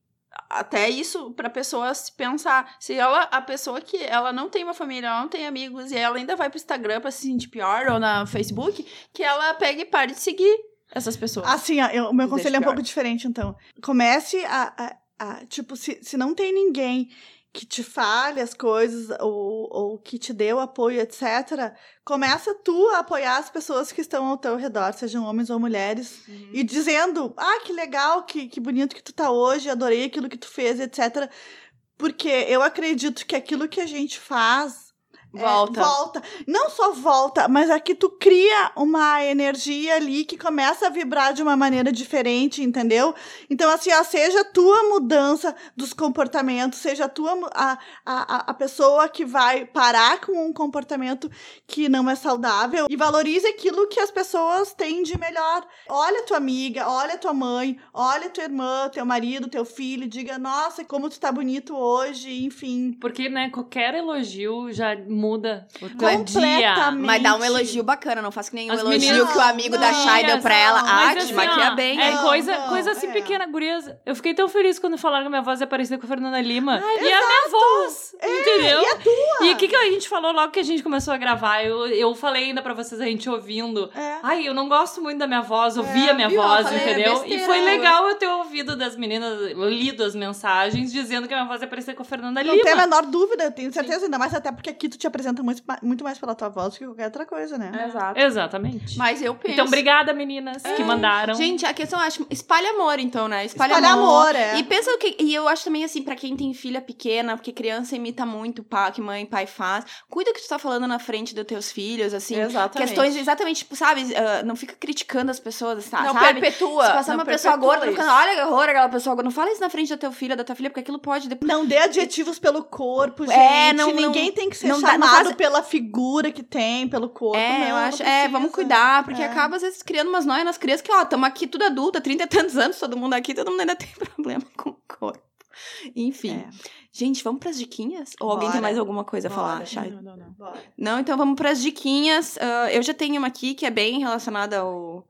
D: Até isso pra pessoa se pensar. Se ela, a pessoa que ela não tem uma família, ela não tem amigos e ela ainda vai pro Instagram pra se sentir pior ou na Facebook, que ela pegue e pare de seguir essas pessoas.
B: Assim, eu- o meu conselho é um
D: pior.
B: pouco diferente, então. Comece a. a- a- tipo, se, se não tem ninguém que te fale as coisas ou, ou que te dê o apoio, etc., começa tu a apoiar as pessoas que estão ao teu redor, sejam homens ou mulheres, e dizendo: ah, que legal, que, que bonito que tu tá hoje, adorei aquilo que tu fez, etc. Porque eu acredito que aquilo que a gente faz. É,
A: Volta.
B: volta. Não só volta, mas aqui tu cria uma energia ali que começa a vibrar de uma maneira diferente, entendeu? Então, assim, ó, seja a tua mudança dos comportamentos, seja a tua a, a, a pessoa que vai parar com um comportamento que não é saudável e valorize aquilo que as pessoas têm de melhor. Olha tua amiga, olha tua mãe, olha tua irmã, teu marido, teu filho, diga, nossa, como tu tá bonito hoje, enfim.
C: Porque, né, qualquer elogio já muda o teu dia.
B: Completamente.
A: Mas dá um elogio bacana, não faz que nem
C: As
A: elogio
C: meninas-
A: que o amigo da
B: Não,
A: Chay deu pra ela.
B: não,
A: Ah,
C: Mas
A: te
C: assim,
A: maquia
C: ó,
A: bem.
C: É?
B: Não,
C: coisa,
B: não,
C: coisa assim
B: é.
C: pequena, gurias. Eu fiquei tão feliz quando falaram que minha voz é parecida com a Fernanda Lima. e é a minha voz, entendeu?
B: e a tua?
C: E o que, que a gente falou logo que a gente começou a gravar? Eu, eu falei ainda pra vocês, a gente ouvindo.
B: É.
C: Ai, eu não gosto muito da minha voz, ouvi
B: É,
C: a minha
A: viu?
C: Voz,
A: falei, é
C: entendeu? e foi
A: eu-
C: legal eu ter ouvido das meninas, lido as mensagens dizendo que a minha voz é parecida com a Fernanda
B: Não
C: Lima.
B: tem a menor dúvida, eu tenho certeza, ainda mais até porque aqui tu te apresenta muito, muito mais pela tua voz do que qualquer outra coisa, né?
D: Exato.
C: Exatamente.
D: Mas eu penso.
C: Então, obrigada, meninas, que mandaram.
A: Gente, a questão, eu acho, espalha amor, então, né? Espalha,
B: Espalha
A: amor.
B: amor, é.
A: E pensa o que. E eu acho também, assim, pra quem tem filha pequena, porque criança imita muito o que mãe e pai faz. Cuida que tu tá falando na frente dos teus filhos, assim.
D: Exatamente.
A: Questões exatamente, tipo, sabe? ah, não fica criticando as pessoas, tá,
D: Não
A: sabe?
D: perpetua.
A: Se passar
D: não
A: uma pessoa gorda, ficando, olha que horror aquela pessoa gorda. Não fala isso na frente da teu filho, da tua filha, porque aquilo pode depois.
B: Não dê adjetivos pelo corpo, gente.
A: É, não-
B: Ninguém
A: não-
B: tem que ser
A: não não
B: chamado
A: faz-
B: pela figura que tem, pelo corpo.
A: É,
B: não,
A: eu
B: não
A: acho. É,
B: precisa.
A: vamos cuidar, porque
B: É.
A: acaba, às vezes, criando umas noias nas crianças que, ó, estamos aqui tudo adulta, 30 e tantos anos, todo mundo aqui, todo mundo ainda tem problema com o corpo. Enfim.
B: É.
A: Gente, vamos pras diquinhas? Ou alguém tem
B: Bora.
A: mais alguma coisa a falar,
B: Bora.
A: Chay?
D: Não, não, não.
B: Bora.
A: Não, então vamos pras diquinhas. Ah, eu já tenho uma aqui que é bem relacionada ao,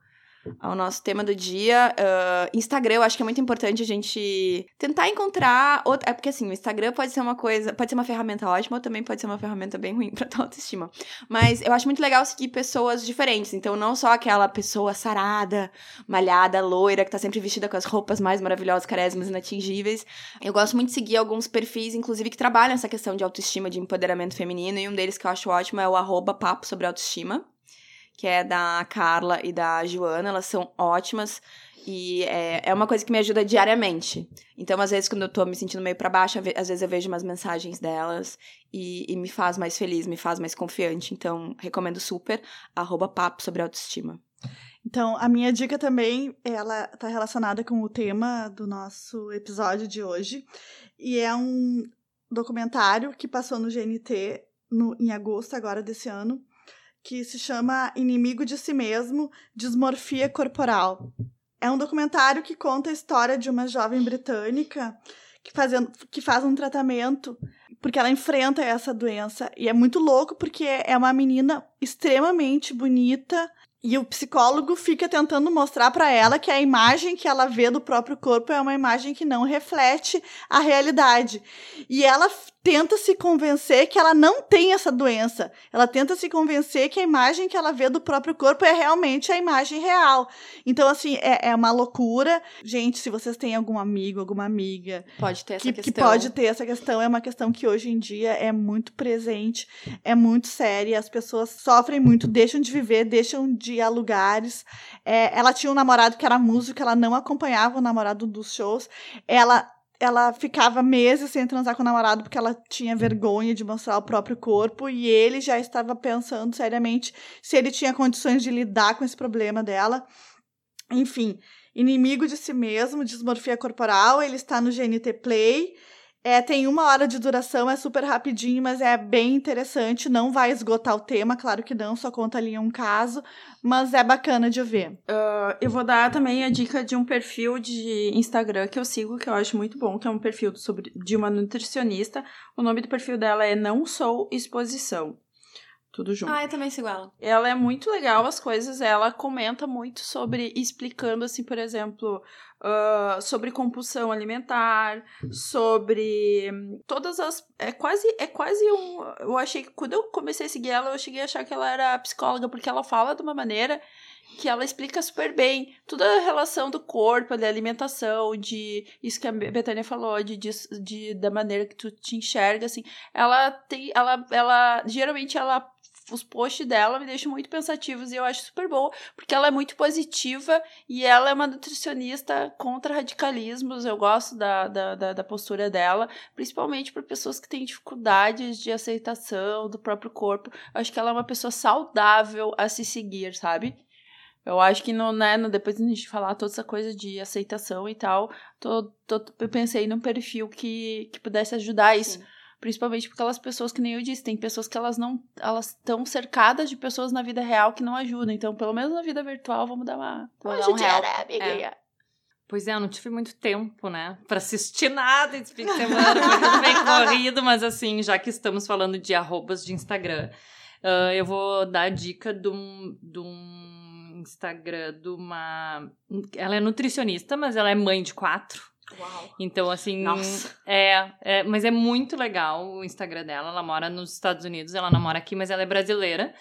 A: ao nosso tema do dia. Ah, Instagram, eu acho que é muito importante a gente tentar encontrar. Outra... É porque assim, o Instagram pode ser uma coisa, pode ser uma ferramenta ótima, ou também pode ser uma ferramenta bem ruim pra tua autoestima. Mas eu acho muito legal seguir pessoas diferentes. Então, não só aquela pessoa sarada, malhada, loira, que tá sempre vestida com as roupas mais maravilhosas, carésimas, inatingíveis. Eu gosto muito de seguir alguns perfis, inclusive, que trabalham essa questão de autoestima, de empoderamento feminino, e um deles que eu acho ótimo é o arroba papo sobre autoestima, que é da Carla e da Joana, elas são ótimas. E é, é uma coisa que me ajuda diariamente. Então, às vezes, quando eu tô me sentindo meio pra baixo, às vezes eu vejo umas mensagens delas e, e me faz mais feliz, me faz mais confiante. Então, recomendo super, arroba papo sobre autoestima.
B: Então, a minha dica também, ela tá relacionada com o tema do nosso episódio de hoje. E é um documentário que passou no GNT no, em agosto agora desse ano, que se chama Inimigo de Si Mesmo, Dismorfia Corporal. É um documentário que conta a história de uma jovem britânica que, fazendo, que faz um tratamento porque ela enfrenta essa doença. E é muito louco porque é uma menina extremamente bonita, e o psicólogo fica tentando mostrar para ela que a imagem que ela vê do próprio corpo é uma imagem que não reflete a realidade. E ela tenta se convencer que ela não tem essa doença. Ela tenta se convencer que a imagem que ela vê do próprio corpo é realmente a imagem real. Então, assim, é, é uma loucura. Gente, se vocês têm algum amigo, alguma amiga
A: Pode ter essa
B: que,
A: questão.
B: que pode ter essa questão, é uma questão que hoje em dia é muito presente, é muito séria, as pessoas sofrem muito, deixam de viver, deixam de ir a lugares. É, ela tinha um namorado que era músico, ela não acompanhava o namorado dos shows, ela ela ficava meses sem transar com o namorado porque ela tinha vergonha de mostrar o próprio corpo e ele já estava pensando seriamente se ele tinha condições de lidar com esse problema dela. Enfim, Inimigo de Si Mesmo, Dismorfia Corporal, ele está no GNT Play. É, tem uma hora de duração, é super rapidinho, mas é bem interessante. Não vai esgotar o tema, claro que não, só conta ali um caso, mas é bacana de ver.
D: Ah, eu vou dar também a dica de um perfil de Instagram que eu sigo, que eu acho muito bom, que é um perfil sobre, de uma nutricionista. O nome do perfil dela é Não Sou Exposição. Tudo junto.
A: Ah, eu também sigo ela.
D: Ela é muito legal as coisas, ela comenta muito sobre, explicando assim, por exemplo, ah, sobre compulsão alimentar, sobre todas as. É quase, é quase um. Eu achei que quando eu comecei a seguir ela, eu cheguei a achar que ela era psicóloga, porque ela fala de uma maneira que ela explica super bem toda a relação do corpo, da alimentação, de isso que a Betânia falou, de, de, de da maneira que tu te enxerga, assim. Ela tem, ela, ela, geralmente ela os posts dela me deixam muito pensativos e eu acho super boa, porque ela é muito positiva e ela é uma nutricionista contra radicalismos. Eu gosto da, da, da, da postura dela, principalmente para pessoas que têm dificuldades de aceitação do próprio corpo. Eu acho que ela é uma pessoa saudável a se seguir, sabe? Eu acho que no, né, no, depois de a gente falar toda essa coisa de aceitação e tal, tô, tô, eu pensei num perfil que, que pudesse ajudar isso.
A: Sim.
D: Principalmente porque aquelas pessoas que nem eu disse, tem pessoas que elas não. Elas estão cercadas de pessoas na vida real que não ajudam. Então, pelo menos na vida virtual, vamos dar uma.
A: Vamos dar um
D: né, amiguinha?
C: Pois é, eu não tive muito tempo, né, pra assistir nada esse fim de semana, foi tudo bem corrido, mas assim, já que estamos falando de arrobas de Instagram, uh, eu vou dar a dica de um, de um Instagram de uma... Ela é nutricionista, mas ela é mãe de quatro.
A: Uau.
C: Então, assim,
A: Nossa.
C: é, é, mas é muito legal o Instagram dela. Ela mora nos Estados Unidos, ela não mora aqui, mas ela é brasileira.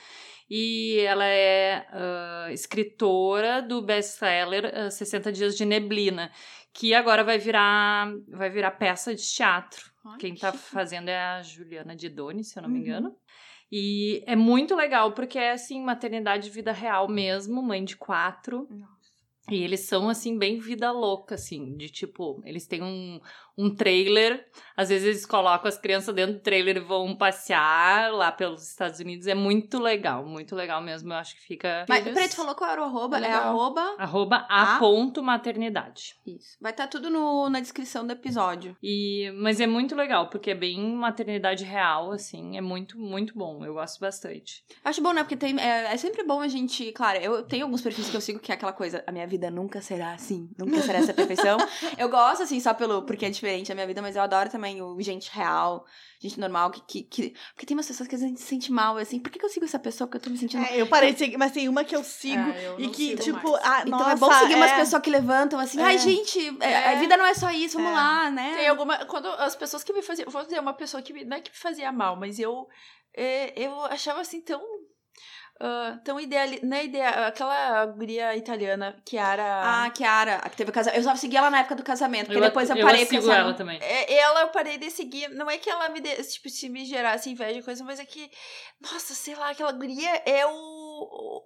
C: E ela é ah, escritora do best-seller ah, 60 Dias de Neblina, que agora vai virar, vai virar peça de teatro.
A: Ai,
C: Quem
A: que
C: tá fazendo é a Juliana Didoni, se eu não me engano. E é muito legal, porque é, assim, maternidade vida real mesmo, mãe de quatro.
A: Nossa.
C: E eles são, assim, bem vida louca, assim, de tipo, eles têm um, um trailer, às vezes eles colocam as crianças dentro do trailer e vão passear lá pelos Estados Unidos. É muito legal, muito legal mesmo. Eu acho que fica.
A: Mas, peraí, tu falou qual era o arroba? É
D: Legal.
A: arroba...
C: Arroba
A: A?
C: a ponto maternidade.
A: Isso. Vai estar tudo no, na descrição do episódio.
C: E, mas é muito legal, porque é bem maternidade real, assim. É muito, muito bom. Eu gosto bastante.
A: Acho bom, né? Porque tem, é, é sempre bom a gente. Claro, eu tenho alguns perfis que eu sigo que é aquela coisa. A minha vida nunca será assim. Nunca será essa perfeição. eu gosto, assim, só pelo. Porque é diferente a minha vida, mas eu adoro também o gente real, gente normal. Que, que, que- porque tem umas pessoas que às vezes a gente se sente mal, assim. Por que, que eu sigo essa pessoa? Porque eu tô me sentindo.
B: É, eu parei de seguir, mas tem uma que eu sigo
D: É, eu
B: e que, tipo,
D: mais.
B: ah,
A: Então
B: nossa,
A: é bom seguir umas
B: é.
A: pessoas que levantam assim,
B: É.
A: ai, gente, é,
D: É.
A: a vida não é só isso, vamos
B: É.
A: lá, né?
D: Tem alguma. Quando as pessoas que me faziam. Vou dizer, uma pessoa que me, não é que me fazia mal, mas eu. é, eu achava assim tão. Ah, tão ideal. Não é ideal. Aquela guria italiana, Chiara.
A: Ah, Kiara, a que teve casamento. Eu só segui ela na época do casamento, porque
C: eu,
A: depois eu parei porque
C: sigo ela também.
D: É, ela eu parei de seguir. Não é que ela me dê, tipo, se me gerasse inveja e coisa, mas é que, nossa, sei lá, aquela guria é o.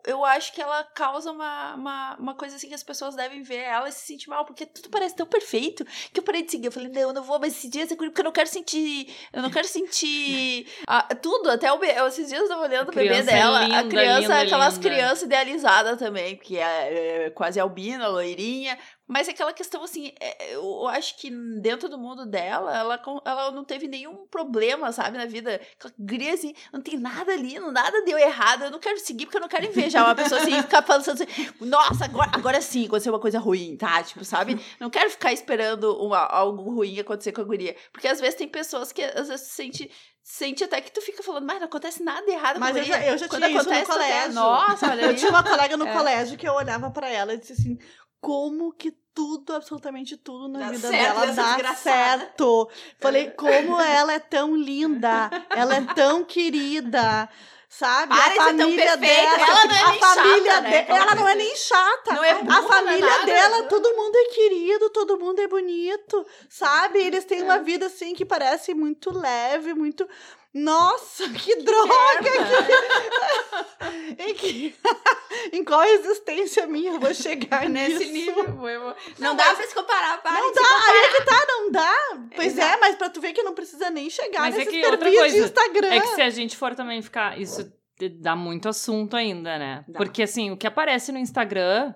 D: Eu acho que ela causa uma, uma, uma coisa assim que as pessoas devem ver ela e se sentir mal, porque tudo parece tão perfeito que eu parei de seguir. Eu falei, não, eu não vou mais seguir essa guria porque eu não quero sentir. Eu não quero sentir. ah, tudo, até o. Esses dias eu tava olhando o bebê
C: é
D: dela. a
C: linda,
D: criança,
C: linda,
D: aquelas
C: linda.
D: crianças idealizadas também, que é, é quase albina, loirinha. Mas é aquela questão, assim, é, eu acho que dentro do mundo dela, ela, ela não teve nenhum problema, sabe, na vida. Aquela guria, assim, não tem nada ali, não, nada deu errado. Eu não quero seguir porque eu não quero invejar uma pessoa assim e ficar pensando assim, nossa, agora, agora sim aconteceu uma coisa ruim, tá? Tipo, sabe? Não quero ficar esperando uma, algo ruim acontecer com a guria. Porque às vezes tem pessoas que às vezes sente. Sente até que tu fica falando, mas não acontece nada errado
B: Mas
D: com
B: eu já, eu já
D: Quando
B: tinha isso no
D: acontece, até,
B: colégio.
D: Nossa, olha
B: Eu tinha uma colega no
D: É.
B: colégio que eu olhava pra ela e disse assim: como que tudo, absolutamente tudo na
A: Dá
B: vida
A: certo
B: dela dá
A: desgraçada.
B: certo. Falei, como ela é tão linda, ela é tão querida. Sabe?
A: Para
B: a família dela,
D: Ela não é
B: a
D: nem
B: família
D: chata, né?
B: de- ela não é nem chata.
D: Não é
B: a
D: burra, não é
B: família
D: nada.
B: dela, todo mundo é querido, todo mundo é bonito, sabe? Eles têm uma vida assim que parece muito leve, muito nossa, que droga! em, que... qual existência minha eu vou chegar
A: Nesse
B: nisso?
A: nível.
D: Uma-
A: Não, dá pra se comparar, para
B: Não dá, aí é que tá, não dá. Pois
A: Exato.
B: é, mas pra tu ver que não precisa nem chegar
C: Mas é
B: nesses
C: que outra
B: perfis de
C: coisa,
B: Instagram.
C: É que se a gente for também ficar. Isso dá muito assunto ainda, né?
A: Dá.
C: Porque assim, o que aparece no Instagram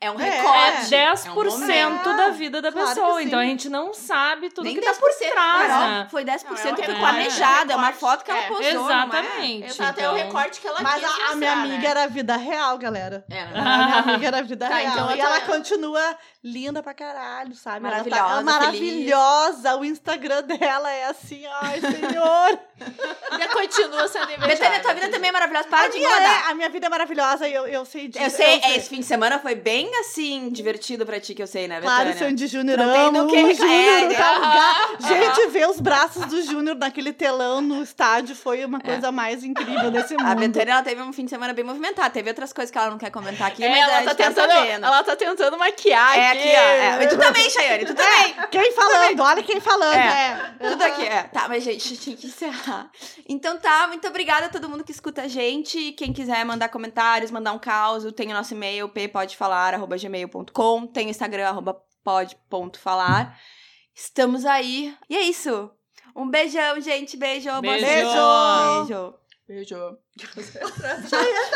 A: É um
B: É,
C: é
A: recorte.
C: 10%
A: momento.
C: da vida da
B: Claro que
C: pessoa. Então a gente não sabe tudo
A: Nem
C: que tá
A: 10%.
C: por trás, né?
A: Foi 10%
D: Não, é
A: que
D: um
A: foi
C: recorte,
A: planejada. É uma foto que ela
D: É,
A: postou. é?
C: Exatamente.
D: Exato, é o
C: então-
D: recorte que ela
B: Mas
D: quis
B: a, a minha amiga
D: né?
B: era a vida real, galera.
A: É,
B: A minha amiga era a vida
D: Tá,
B: real.
D: então
B: e
D: ela
B: ela continua linda pra caralho, sabe? Ela tá-
A: Maravilhosa,
B: ela maravilhosa. O Instagram dela é assim, ai, senhor.
D: Ainda continua sendo invejada.
A: Betânia, tua vida também é maravilhosa. Para
B: a,
A: de
B: minha,
A: incomodar.
B: é, a minha vida é maravilhosa e eu, eu sei disso.
A: Eu sei,
B: sei.
A: esse fim de semana foi bem assim, divertido pra ti, que eu sei, né,
B: Claro,
A: Betânia?
B: Sandy Júnior,
A: Não tem do que.
B: Júnior.
A: É,
B: tá? Gente, ver os braços do Júnior naquele telão no estádio foi uma coisa mais incrível desse mundo.
A: A Betânia, ela teve um fim de semana bem movimentado. Teve outras coisas que ela não quer comentar aqui,
D: É,
A: mas
D: ela, tá
A: tá
D: tentando,
A: sabendo.
D: ela tá tentando maquiar
A: É aqui, ó. É. Tu também, Chayane, tu também.
B: Quem falando? Olha quem falando.
A: É.
B: É.
A: Tudo aqui, é. Tá, mas gente, tinha que encerrar. Então tá, muito obrigada a todo mundo que escuta a gente. Quem quiser mandar comentários, mandar um caos, tem o nosso e-mail, ppodefalar.gmail.com, tem o Instagram, arroba pod.falar. Estamos aí. E é isso. Um beijão, gente. Beijo. boa
C: Beijo.
A: Beijo.
D: Beijo.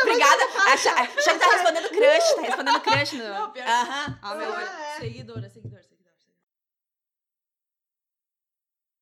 A: Obrigada. A Chay tá respondendo crush. Tá respondendo crush no... Aham. Ó, meu olho.
B: É.
D: Seguidora, seguidora.